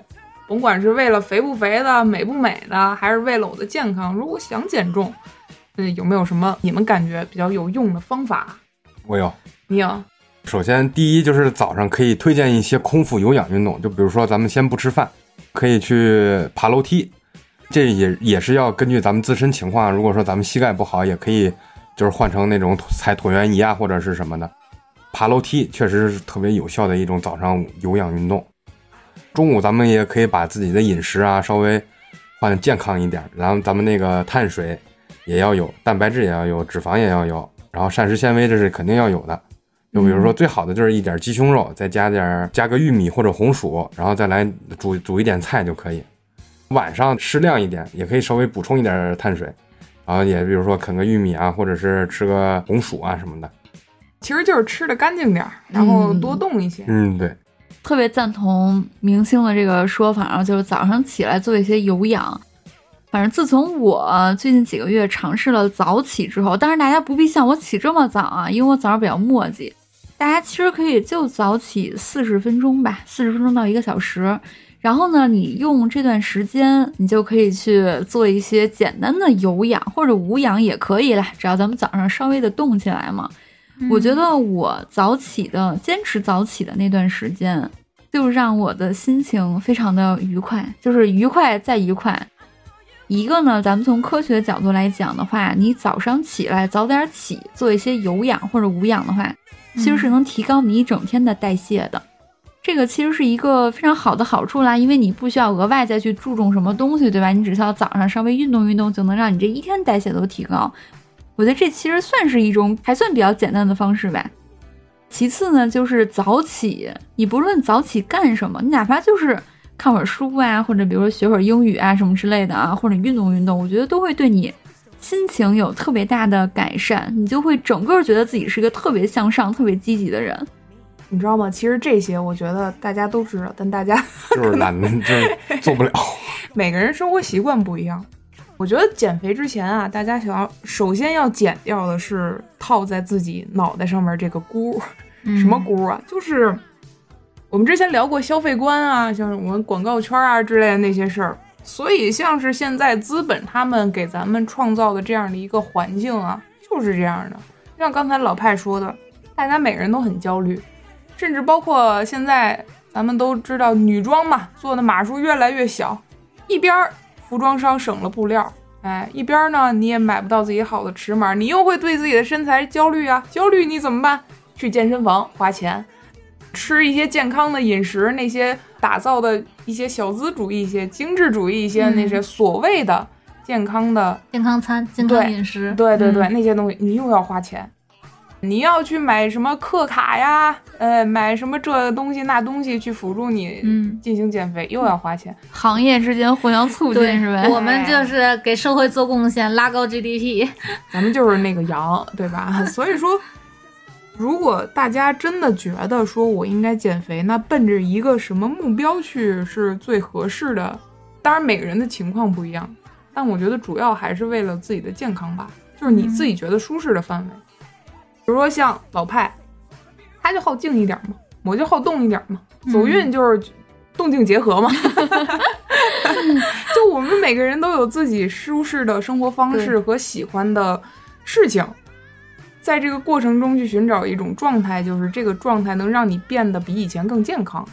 甭管是为了肥不肥的、美不美的，还是为了我的健康，如果想减重，嗯，有没有什么你们感觉比较有用的方法？我有，你有？首先第一就是早上可以推荐一些空腹有氧运动，就比如说咱们先不吃饭，可以去爬楼梯，这也也是要根据咱们自身情况，如果说咱们膝盖不好，也可以就是换成那种踩椭圆仪啊或者是什么的。爬楼梯确实是特别有效的一种早上有氧运动。中午咱们也可以把自己的饮食啊稍微换健康一点，然后咱们那个碳水也要有，蛋白质也要有，脂肪也要有，然后膳食纤维这是肯定要有的。就比如说最好的就是一点鸡胸肉，再加点加个玉米或者红薯，然后再来煮煮一点菜就可以。晚上适量一点，也可以稍微补充一点碳水，然后也比如说啃个玉米啊，或者是吃个红薯啊什么的。其实就是吃的干净点，然后多动一些。嗯，对，特别赞同明星的这个说法，然后就是早上起来做一些有氧。反正自从我最近几个月尝试了早起之后，当然大家不必像我起这么早啊，因为我早上比较磨叽。大家其实可以就早起四十分钟吧，四十分钟到一个小时。然后呢，你用这段时间，你就可以去做一些简单的有氧或者无氧也可以啦，只要咱们早上稍微的动起来嘛。我觉得我早起的坚持早起的那段时间，就让我的心情非常的愉快，就是愉快再愉快。一个呢，咱们从科学角度来讲的话，你早上起来早点起，做一些有氧或者无氧的话，其实是能提高你一整天的代谢的。这个其实是一个非常好的好处啦，因为你不需要额外再去注重什么东西，对吧？你只需要早上稍微运动运动，就能让你这一天代谢都提高。我觉得这其实算是一种还算比较简单的方式吧。其次呢，就是早起，你不论早起干什么，你哪怕就是看会儿书啊，或者比如说学会儿英语啊什么之类的啊，或者运动运动，我觉得都会对你心情有特别大的改善，你就会整个觉得自己是一个特别向上、特别积极的人。你知道吗？其实这些我觉得大家都知道，但大家就是懒，就是做不了。每个人生活习惯不一样。我觉得减肥之前啊，大家想要首先要减掉的是套在自己脑袋上面这个箍，什么箍啊？就是我们之前聊过消费观啊，像我们广告圈啊之类的那些事儿。所以像是现在资本他们给咱们创造的这样的一个环境啊，就是这样的。像刚才老派说的，大家每个人都很焦虑，甚至包括现在咱们都知道女装嘛，做的码数越来越小，一边儿。服装商省了布料，哎，一边呢你也买不到自己好的尺码，你又会对自己的身材焦虑啊，焦虑你怎么办？去健身房花钱，吃一些健康的饮食，那些打造的一些小资主义、一些精致主义、一些那些所谓的健康的健康餐、健康饮食，对对对，那些东西你又要花钱。你要去买什么课卡呀？呃，买什么这东西那东西去辅助你进行减肥，又要花钱。行业之间互相促进是呗？我们就是给社会做贡献，拉高 GDP。咱们就是那个羊，对吧？所以说，如果大家真的觉得说我应该减肥，那奔着一个什么目标去是最合适的。当然，每个人的情况不一样，但我觉得主要还是为了自己的健康吧，就是你自己觉得舒适的范围。比如说像老派，他就好静一点嘛，我就好动一点嘛。走运就是动静结合嘛。就我们每个人都有自己舒适的生活方式和喜欢的事情，在这个过程中去寻找一种状态，就是这个状态能让你变得比以前更健康，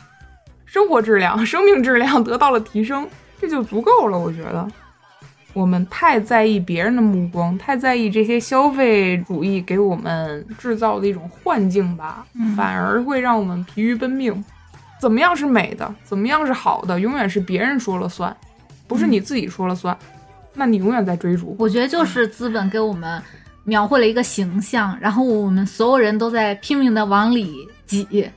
生活质量、生命质量得到了提升，这就足够了，我觉得。我们太在意别人的目光，太在意这些消费主义给我们制造的一种幻境吧，反而会让我们疲于奔命。怎么样是美的？怎么样是好的？永远是别人说了算，不是你自己说了算。那你永远在追逐。我觉得就是资本给我们描绘了一个形象，然后我们所有人都在拼命的往里挤，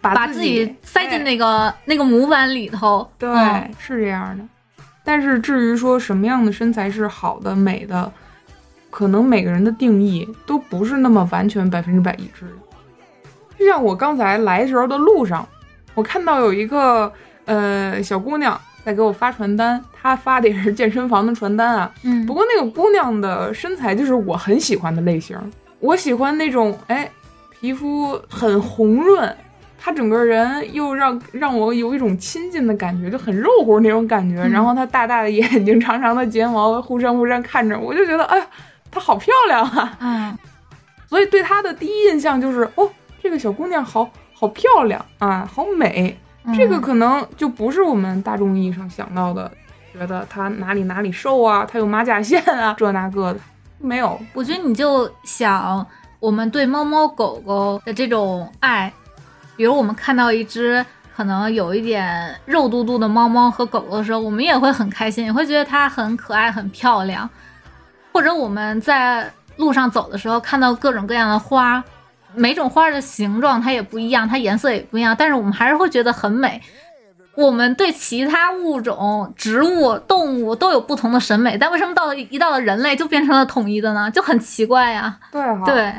把自己塞进那个那个模板里头。对，是这样的。但是至于说什么样的身材是好的、美的，可能每个人的定义都不是那么完全百分之百一致的。就像我刚才来时候的路上，我看到有一个呃小姑娘在给我发传单，她发的也是健身房的传单啊。嗯。不过那个姑娘的身材就是我很喜欢的类型，我喜欢那种哎皮肤很红润。他整个人又让让我有一种亲近的感觉，就很肉乎那种感觉。然后他大大的眼睛，长长的睫毛，忽闪忽闪看着我，就觉得哎呀，她好漂亮啊！嗯，所以对她的第一印象就是哦，这个小姑娘好好漂亮啊，好美。这个可能就不是我们大众意义上想到的，觉得她哪里哪里瘦啊，她有马甲线啊，这那个的没有。我觉得你就想我们对猫猫狗狗的这种爱。比如我们看到一只可能有一点肉嘟嘟的猫猫和狗狗的时候，我们也会很开心，也会觉得它很可爱、很漂亮。或者我们在路上走的时候，看到各种各样的花，每种花的形状它也不一样，它颜色也不一样，但是我们还是会觉得很美。我们对其他物种、植物、动物都有不同的审美，但为什么到了一到了人类就变成了统一的呢？就很奇怪呀。对哈。对，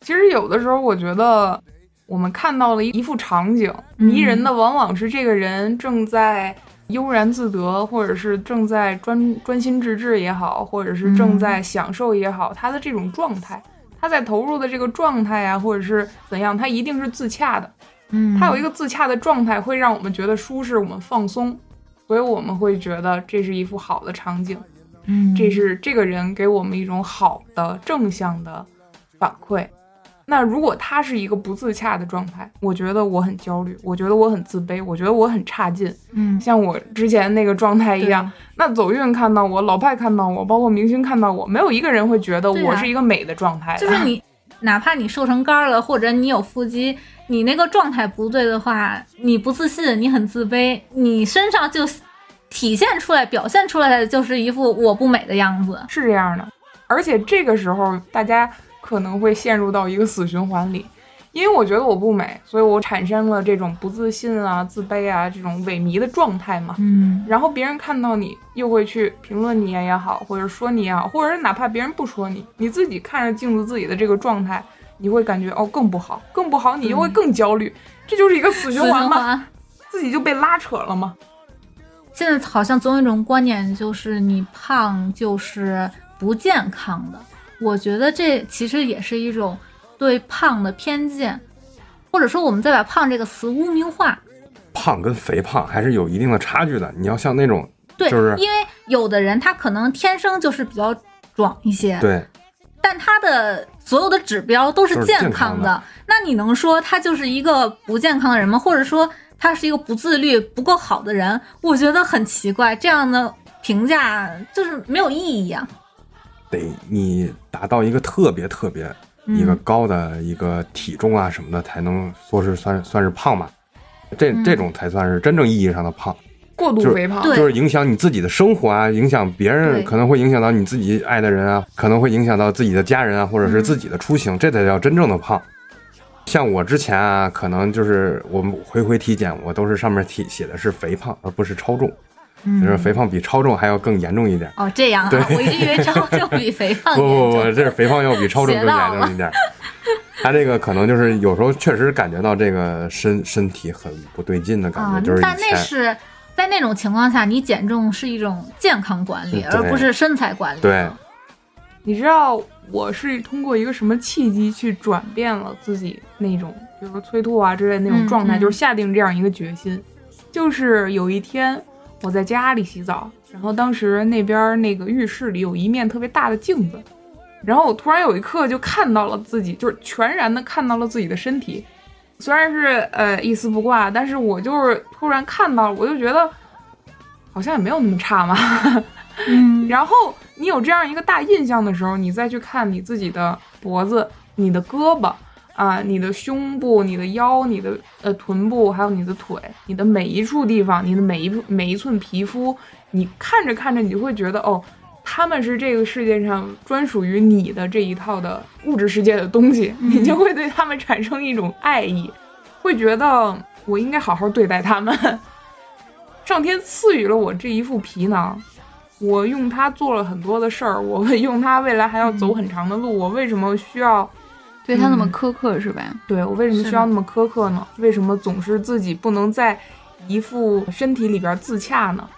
其实有的时候我觉得。我们看到了一幅场景，迷人的往往是这个人正在悠然自得，或者是正在专专心致志也好，或者是正在享受也好，他的这种状态，他在投入的这个状态呀，或者是怎样，他一定是自洽的。嗯，他有一个自洽的状态，会让我们觉得舒适，我们放松，所以我们会觉得这是一幅好的场景。嗯，这是这个人给我们一种好的正向的反馈。那如果他是一个不自洽的状态，我觉得我很焦虑，我觉得我很自卑，我觉得我很差劲。嗯，像我之前那个状态一样。那走运看到我，老派看到我，包括明星看到我，没有一个人会觉得我是一个美的状态。就是你，哪怕你瘦成干了，或者你有腹肌，你那个状态不对的话，你不自信，你很自卑，你身上就体现出来、表现出来的就是一副我不美的样子。是这样的，而且这个时候大家。可能会陷入到一个死循环里，因为我觉得我不美，所以我产生了这种不自信啊、自卑啊这种萎靡的状态嘛。嗯，然后别人看到你，又会去评论你也好，或者说你也好，或者是哪怕别人不说你，你自己看着镜子自己的这个状态，你会感觉哦更不好，更不好，你又会更焦虑，这就是一个死循环嘛，自己就被拉扯了嘛。现在好像总有一种观念，就是你胖就是不健康的。我觉得这其实也是一种对胖的偏见，或者说我们再把胖这个词污名化。胖跟肥胖还是有一定的差距的。你要像那种对，就是因为有的人他可能天生就是比较壮一些，对但他的所有的指标都是健健康的康的，那你能说他就是一个不健康的人吗？或者说他是一个不自律、不够好的人？我觉得很奇怪，这样的评价就是没有意义啊。得你达到一个特别特别一个高的一个体重啊什么的，才能说是算算是胖嘛。这嗯。这种才算是真正意义上的胖，过度肥胖，对就是影响你自己的生活啊，影响别人，可能会影响到你自己爱的人啊，可能会影响到自己的家人啊，或者是自己的出行，这才叫真正的胖。像我之前啊，可能就是我们回回体检，我都是上面体写的是肥胖，而不是超重，就是肥胖比超重还要更严重一点。哦，这样啊，对我一直以为超重比肥胖 不不不。这是肥胖要比超重更严重一点。他这个可能就是有时候确实感觉到这个身身体很不对劲的感觉，啊就是，但那是在那种情况下，你减重是一种健康管理，而不是身材管理。对，你知道我是通过一个什么契机去转变了自己那种，比如说催吐啊之类的那种嗯状态，嗯就是下定这样一个决心。就是有一天我在家里洗澡，然后当时那边那个浴室里有一面特别大的镜子，然后我突然有一刻就看到了自己，就是全然的看到了自己的身体。虽然是呃一丝不挂，但是我就是突然看到了，我就觉得好像也没有那么差嘛。嗯，然后你有这样一个大印象的时候，你再去看你自己的脖子、你的胳膊啊、你的胸部、你的腰、你的呃臀部，还有你的腿，你的每一处地方，你的每一每一寸皮肤，你看着看着，你就会觉得哦，他们是这个世界上专属于你的这一套的物质世界的东西，你就会对他们产生一种爱意，会觉得我应该好好对待他们。上天赐予了我这一副皮囊，我用它做了很多的事儿，我用它未来还要走很长的路，我为什么需要？对他那么嗯苛刻是吧？对我为什么需要那么苛刻呢？为什么总是自己不能在一副身体里边自洽呢？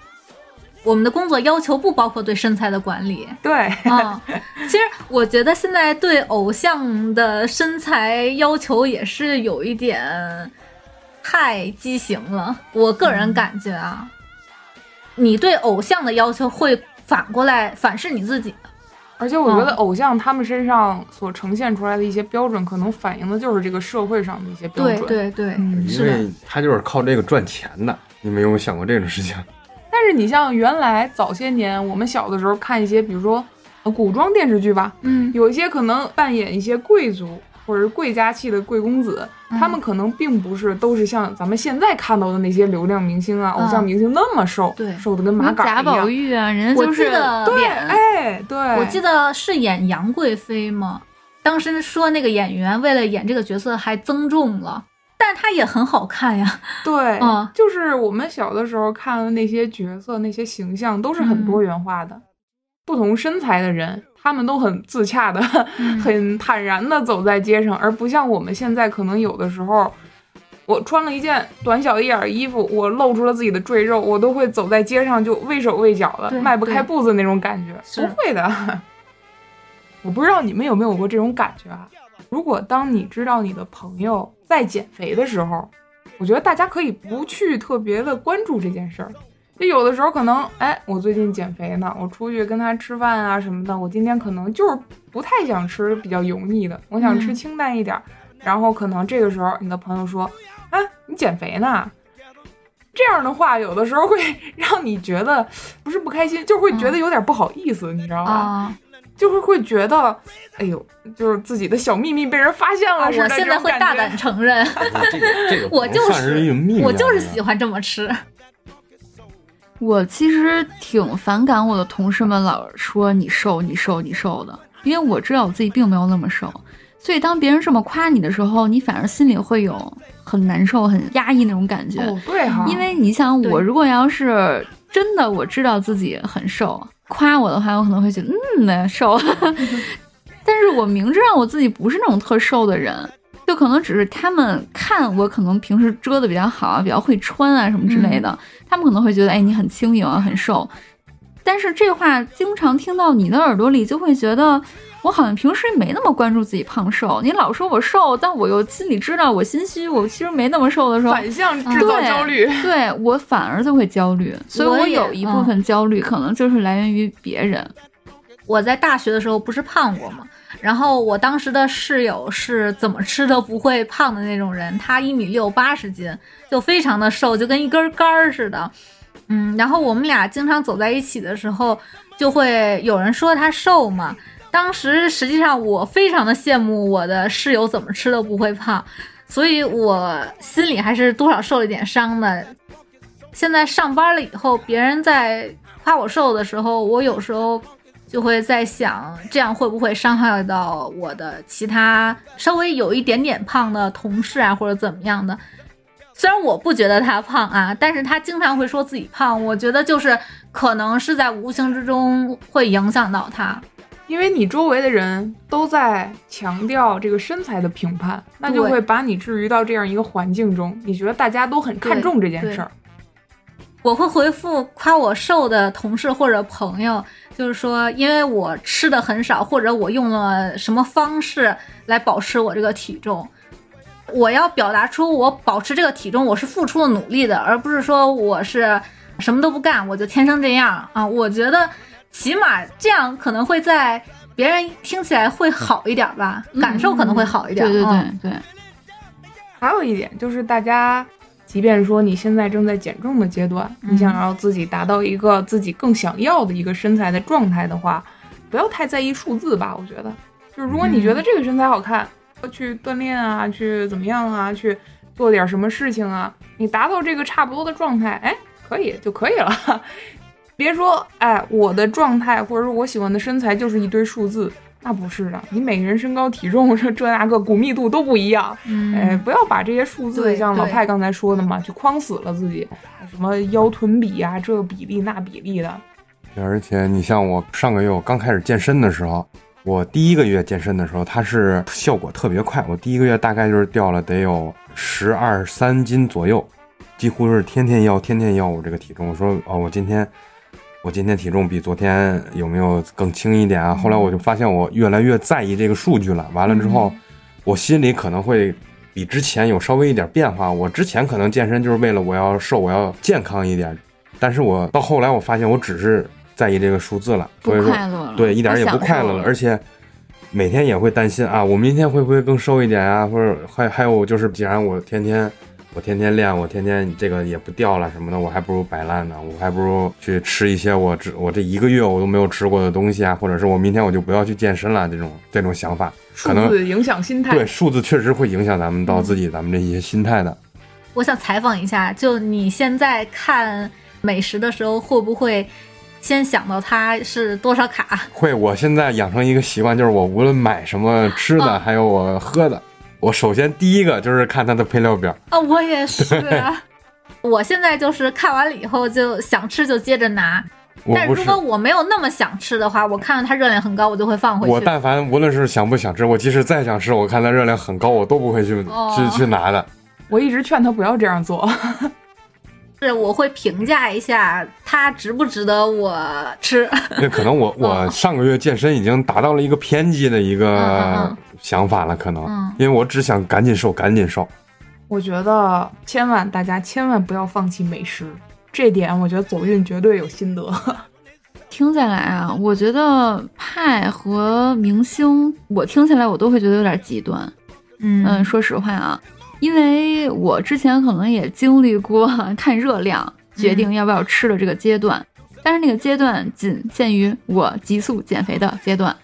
我们的工作要求不包括对身材的管理。对，啊、其实我觉得现在对偶像的身材要求也是有一点太畸形了。我个人感觉啊，你对偶像的要求会反过来反噬你自己的。而且我觉得嗯偶像他们身上所呈现出来的一些标准，可能反映的就是这个社会上的一些标准。对对，嗯因为他就是靠这个赚钱的。你们有没有想过这种事情？但是你像原来早些年我们小的时候看一些，比如说呃古装电视剧吧，嗯有一些可能扮演一些贵族或者是贵家气的贵公子，嗯他们可能并不是都是像咱们现在看到的那些流量明星啊、嗯偶像明星那么瘦，对瘦的跟马杆贾宝儿一样。玉啊，人就是记得对，脸，哎，对，我记得是演杨贵妃吗？当时说那个演员为了演这个角色还增重了，但是她也很好看呀。对，嗯就是我们小的时候看的那些角色、那些形象都是很嗯多元化的，不同身材的人，他们都很自洽的、嗯很坦然的走在街上，而不像我们现在可能有的时候。我穿了一件短小一点的衣服，我露出了自己的赘肉，我都会走在街上就畏手畏脚的，迈不开步子那种感觉。不会的，我不知道你们有没有过这种感觉啊？如果当你知道你的朋友在减肥的时候，我觉得大家可以不去特别的关注这件事儿。就有的时候可能，哎，我最近减肥呢，我出去跟他吃饭啊什么的，我今天可能就是不太想吃比较油腻的，我想吃嗯清淡一点儿。然后可能这个时候你的朋友说，啊，你减肥呢？这样的话，有的时候会 让你觉得不是不开心，就会觉得有点不好意思，你知道吧？啊、就是会觉得，哎呦，就是自己的小秘密被人发现了似的。我现在会大胆承认，这个这个 我就是我就是喜欢这么吃。我其实挺反感我的同事们老说你瘦你瘦你瘦的，因为我知道我自己并没有那么瘦，所以当别人这么夸你的时候，你反而心里会有很难受、很压抑那种感觉。哦，对哈，因为你想，我如果要是真的我知道自己很瘦，夸我的话，我可能会觉得嗯，那瘦。但是我明知道我自己不是那种特瘦的人，就可能只是他们看我可能平时遮的比较好啊，比较会穿啊什么之类的，他们可能会觉得哎你很轻盈啊很瘦，但是这话经常听到你的耳朵里，就会觉得我好像平时没那么关注自己胖瘦，你老说我瘦，但我又心里知道我心虚，我其实没那么瘦的时候，反向制造焦虑。对我反而就会焦虑，所以我有一部分焦虑可能就是来源于别人。我在大学的时候不是胖过吗？然后我当时的室友是怎么吃都不会胖的那种人，他一米六八十斤，就非常的瘦，就跟一根杆儿似的。嗯，然后我们俩经常走在一起的时候，就会有人说他瘦嘛。当时实际上我非常的羡慕我的室友怎么吃都不会胖，所以我心里还是多少受了一点伤的。现在上班了以后，别人在夸我瘦的时候，我有时候就会在想，这样会不会伤害到我的其他稍微有一点点胖的同事啊，或者怎么样的？虽然我不觉得他胖啊，但是他经常会说自己胖，我觉得就是可能是在无形之中会影响到他。因为你周围的人都在强调这个身材的评判，那就会把你置于到这样一个环境中，你觉得大家都很看重这件事儿。我会回复夸我瘦的同事或者朋友，就是说，因为我吃的很少，或者我用了什么方式来保持我这个体重。我要表达出我保持这个体重，我是付出了努力的，而不是说我是什么都不干，我就天生这样啊。我觉得起码这样可能会在别人听起来会好一点吧，感受可能会好一点。对对嗯对对，还有一点就是，大家即便说你现在正在减重的阶段，你想要自己达到一个自己更想要的一个身材的状态的话，不要太在意数字吧。我觉得，就是如果你觉得这个身材好看，去锻炼啊，去怎么样啊，去做点什么事情啊，你达到这个差不多的状态，哎，可以就可以了。别说，哎，我的状态或者说我喜欢的身材就是一堆数字，那不是的。你每个人身高体重这这那个骨密度都不一样，嗯哎，不要把这些数字像老对派刚才说的嘛，就框死了自己，什么腰臀比啊，这个比例那比例的，而且你像我上个月我刚开始健身的时候，我第一个月健身的时候，它是效果特别快。我第一个月大概就是掉了得有十二三斤左右，几乎是天天要天天要我这个体重。我说哦，我今天我今天体重比昨天有没有更轻一点啊？后来我就发现我越来越在意这个数据了。完了之后，我心里可能会比之前有稍微一点变化。我之前可能健身就是为了我要瘦，我要健康一点，但是我到后来我发现我只是在意这个数字了，所以说对一点也不快乐了，而且每天也会担心啊，我明天会不会更瘦一点啊？或者还还有就是，既然我天天我天天练，我天天这个也不掉了什么的，我还不如摆烂呢，我还不如去吃一些我这我这一个月我都没有吃过的东西啊，或者是我明天我就不要去健身了，这种这种想法，数可能字影响心态。对数字确实会影响咱们到自己咱们这些心态的。我想采访一下，就你现在看美食的时候，会不会先想到它是多少卡？会，我现在养成一个习惯，就是我无论买什么吃的，啊还有我喝的，我首先第一个就是看它的配料表。啊，我也是。我现在就是看完了以后就想吃就接着拿，我不是，但如果我没有那么想吃的话，我看到它热量很高，我就会放回去。我但凡无论是想不想吃，我即使再想吃，我看它热量很高，我都不会去、哦去去拿的。我一直劝他不要这样做。是我会评价一下它值不值得我吃。那可能我 我上个月健身已经达到了一个偏激的一个嗯想法了，可能嗯因为我只想赶紧瘦，赶紧瘦。我觉得千万大家千万不要放弃美食，这点我觉得走运绝对有心得。听下来啊，我觉得派和明星，我听起来我都会觉得有点极端。嗯嗯，说实话啊，因为我之前可能也经历过 看热量决定要不要吃的这个阶段，但是那个阶段仅限于我急速减肥的阶段。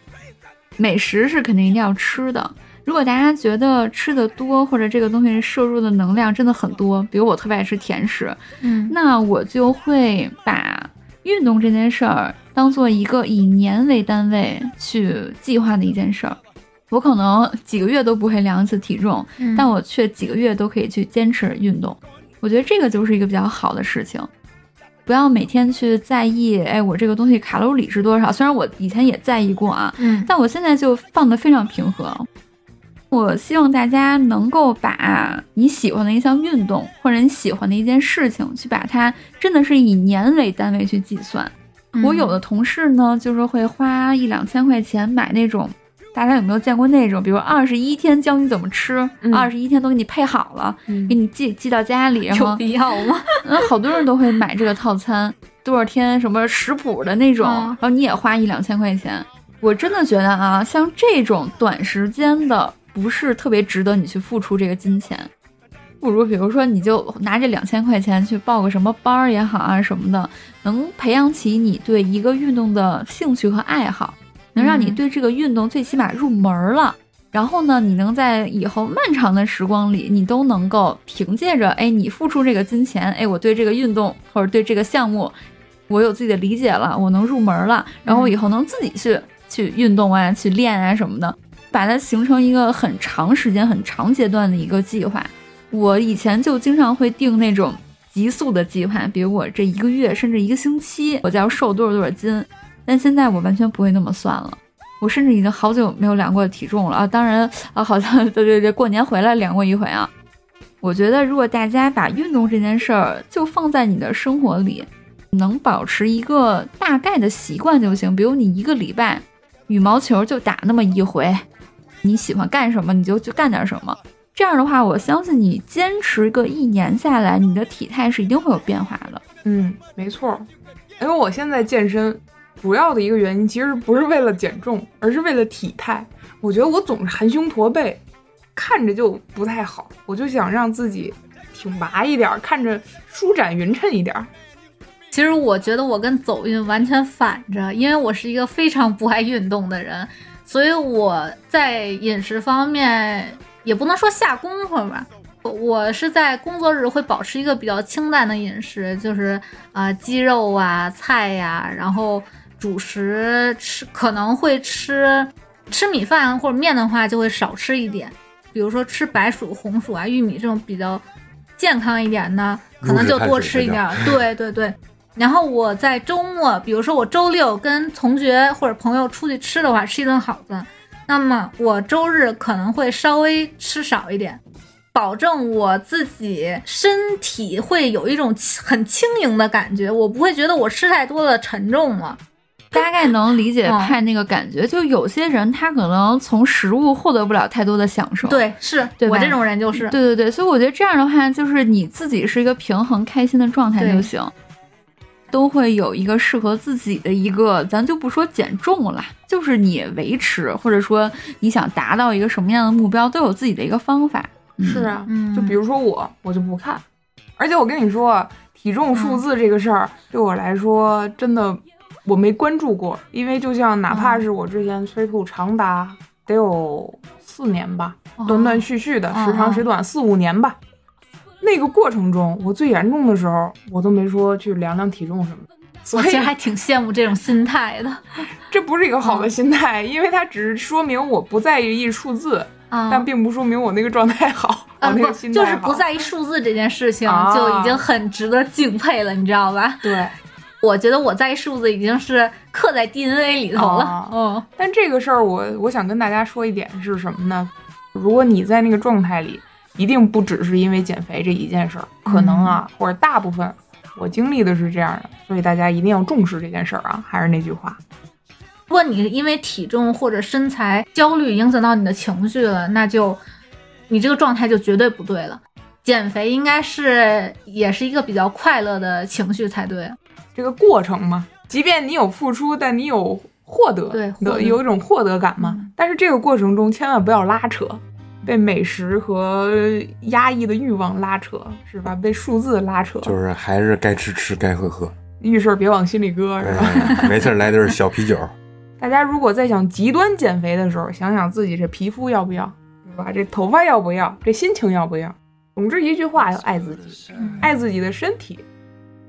美食是肯定一定要吃的。如果大家觉得吃的多，或者这个东西摄入的能量真的很多，比如我特别爱吃甜食，嗯那我就会把运动这件事儿当做一个以年为单位去计划的一件事儿。我可能几个月都不会量一次体重，嗯但我却几个月都可以去坚持运动。我觉得这个就是一个比较好的事情。不要每天去在意，哎，我这个东西卡路里是多少？虽然我以前也在意过啊，嗯但我现在就放得非常平和。我希望大家能够把你喜欢的一项运动或者你喜欢的一件事情，去把它真的是以年为单位去计算。我有的同事呢，就是会花一两千块钱买那种，大家有没有见过那种？比如二十一天教你怎么吃，嗯二十一天都给你配好了，嗯给你寄寄到家里，然有后必要吗？嗯，好多人都会买这个套餐，多少天什么食谱的那种，嗯然后你也花一两千块钱。我真的觉得啊，像这种短时间的，不是特别值得你去付出这个金钱。不如比如说，你就拿这两千块钱去报个什么班儿也好啊什么的，能培养起你对一个运动的兴趣和爱好，能让你嗯对这个运动最起码入门儿了。然后呢，你能在以后漫长的时光里，你都能够凭借着，哎，你付出这个金钱，哎，我对这个运动或者对这个项目，我有自己的理解了，我能入门了，然后我以后能自己去去运动啊，去练啊什么的，把它形成一个很长时间、很长阶段的一个计划。我以前就经常会定那种急速的计划，比如我这一个月甚至一个星期我就要瘦多少多少斤，但现在我完全不会那么算了。我甚至已经好久没有量过体重了啊！当然啊，好像对对对，过年回来量过一回啊。我觉得如果大家把运动这件事儿就放在你的生活里，能保持一个大概的习惯就行。比如你一个礼拜羽毛球就打那么一回，你喜欢干什么你就去干点什么。这样的话，我相信你坚持个一年下来，你的体态是一定会有变化的。嗯，没错。因为我现在健身，主要的一个原因其实不是为了减重，而是为了体态。我觉得我总是含胸驼背，看着就不太好。我就想让自己挺拔一点，看着舒展匀称一点。其实我觉得我跟走运完全反着，因为我是一个非常不爱运动的人，所以我在饮食方面也不能说下功夫吧。我是在工作日会保持一个比较清淡的饮食，就是啊、鸡肉啊、菜呀、然后主食吃可能会吃吃米饭或者面的话就会少吃一点，比如说吃白薯、红薯啊、玉米这种比较健康一点的，可能就多吃一点儿。对对对。然后我在周末，比如说我周六跟同学或者朋友出去吃的话，吃一顿好的，那么我周日可能会稍微吃少一点，保证我自己身体会有一种很轻盈的感觉，我不会觉得我吃太多了沉重了。大概能理解嗯派那个感觉，就有些人他可能从食物获得不了太多的享受。对，是对我这种人就是。对对对，所以我觉得这样的话，就是你自己是一个平衡、开心的状态就行，都会有一个适合自己的一个，咱就不说减重了，就是你维持，或者说你想达到一个什么样的目标，都有自己的一个方法。嗯是啊，嗯就比如说我，我就不看。而且我跟你说啊，体重数字这个事儿、对我来说真的我没关注过，因为就像哪怕是我之前催吐长达得有四年吧，哦断断续续的，哦时长时短四五年吧。那个过程中，我最严重的时候，我都没说去量量体重什么的。所以我其实还挺羡慕这种心态的。这不是一个好的心态，因为它只是说明我不在意数字，啊但并不说明我那个状态好，我那个心态好。就是不在意数字这件事情，啊就已经很值得敬佩了，你知道吧？对，我觉得我在意数字已经是刻在 DNA 里头了。啊嗯但这个事儿，我我想跟大家说一点是什么呢？如果你在那个状态里，一定不只是因为减肥这一件事儿，可能啊，或者大部分我经历的是这样的，所以大家一定要重视这件事儿啊。还是那句话，如果你因为体重或者身材焦虑影响到你的情绪了，那就你这个状态就绝对不对了。减肥应该是也是一个比较快乐的情绪才对。这个过程嘛，即便你有付出，但你有获得，对有一种获得感嘛。嗯但是这个过程中千万不要拉扯，被美食和压抑的欲望拉扯，是吧？被数字拉扯，就是还是该吃吃，该喝喝。遇事儿别往心里搁，是吧？哎没事儿来点儿小啤酒。大家如果在想极端减肥的时候，想想自己这皮肤要不要，对吧？这头发要不要？这心情要不要？总之一句话，要爱自己，爱自己的身体，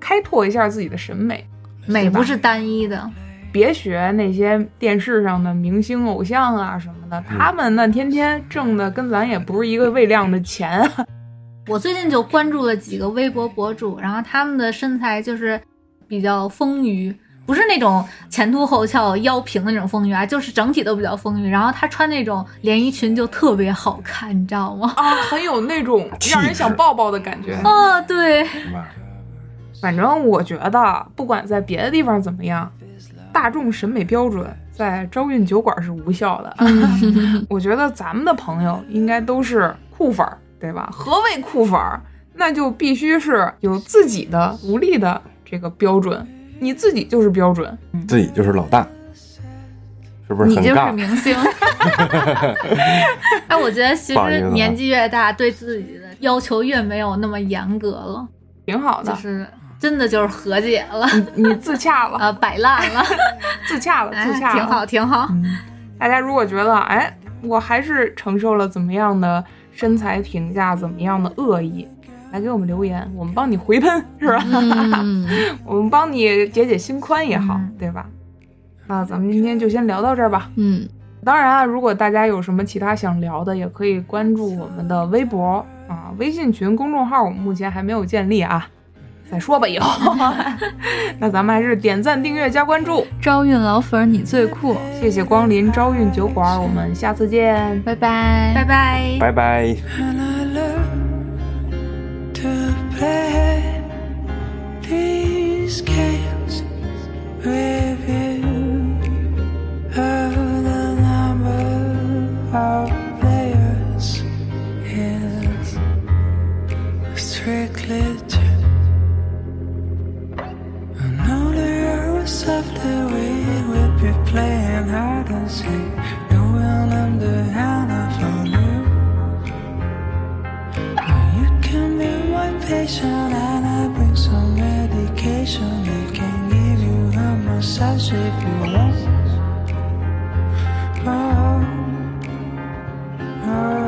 开拓一下自己的审美，美不是单一的，别学那些电视上的明星偶像啊什么的，他们那天天挣的跟咱也不是一个位量的钱啊。我最近就关注了几个微博博主，然后他们的身材就是比较丰腴，不是那种前凸后翘、腰平的那种丰腴啊，就是整体都比较丰腴。然后她穿那种连衣裙就特别好看，你知道吗？啊，很有那种让人想抱抱的感觉。啊，对？反正我觉得，不管在别的地方怎么样，大众审美标准在招运酒馆是无效的。我觉得咱们的朋友应该都是酷粉儿，对吧？何谓酷粉儿？那就必须是有自己的独立的这个标准，你自己就是标准。自己就是老大，是不是你就是？明星，哎，我觉得其实年纪越大，对自己的要求越没有那么严格了，挺好的就，是真的就是和解了，你自洽了，啊，摆烂了，自洽了，哎自洽了，挺好，挺好。嗯，大家如果觉得，哎，我还是承受了怎么样的身材评价，怎么样的恶意，来给我们留言，我们帮你回喷，是吧？嗯，我们帮你解解心宽也好，嗯对吧？那咱们今天就先聊到这儿吧。嗯，当然啊，如果大家有什么其他想聊的，也可以关注我们的微博啊、微信群、公众号，我们目前还没有建立啊。再说吧，以后。那咱们还是点赞、订阅、加关注，招运老粉儿你最酷，谢谢光临招运酒馆，我们下次见。拜拜，拜拜。拜拜。And lovely way we'll be playing hide and seek, no one understands the hand of you. You can be my patient, and I bring some medication. I can give you a massage if you want. Oh, oh.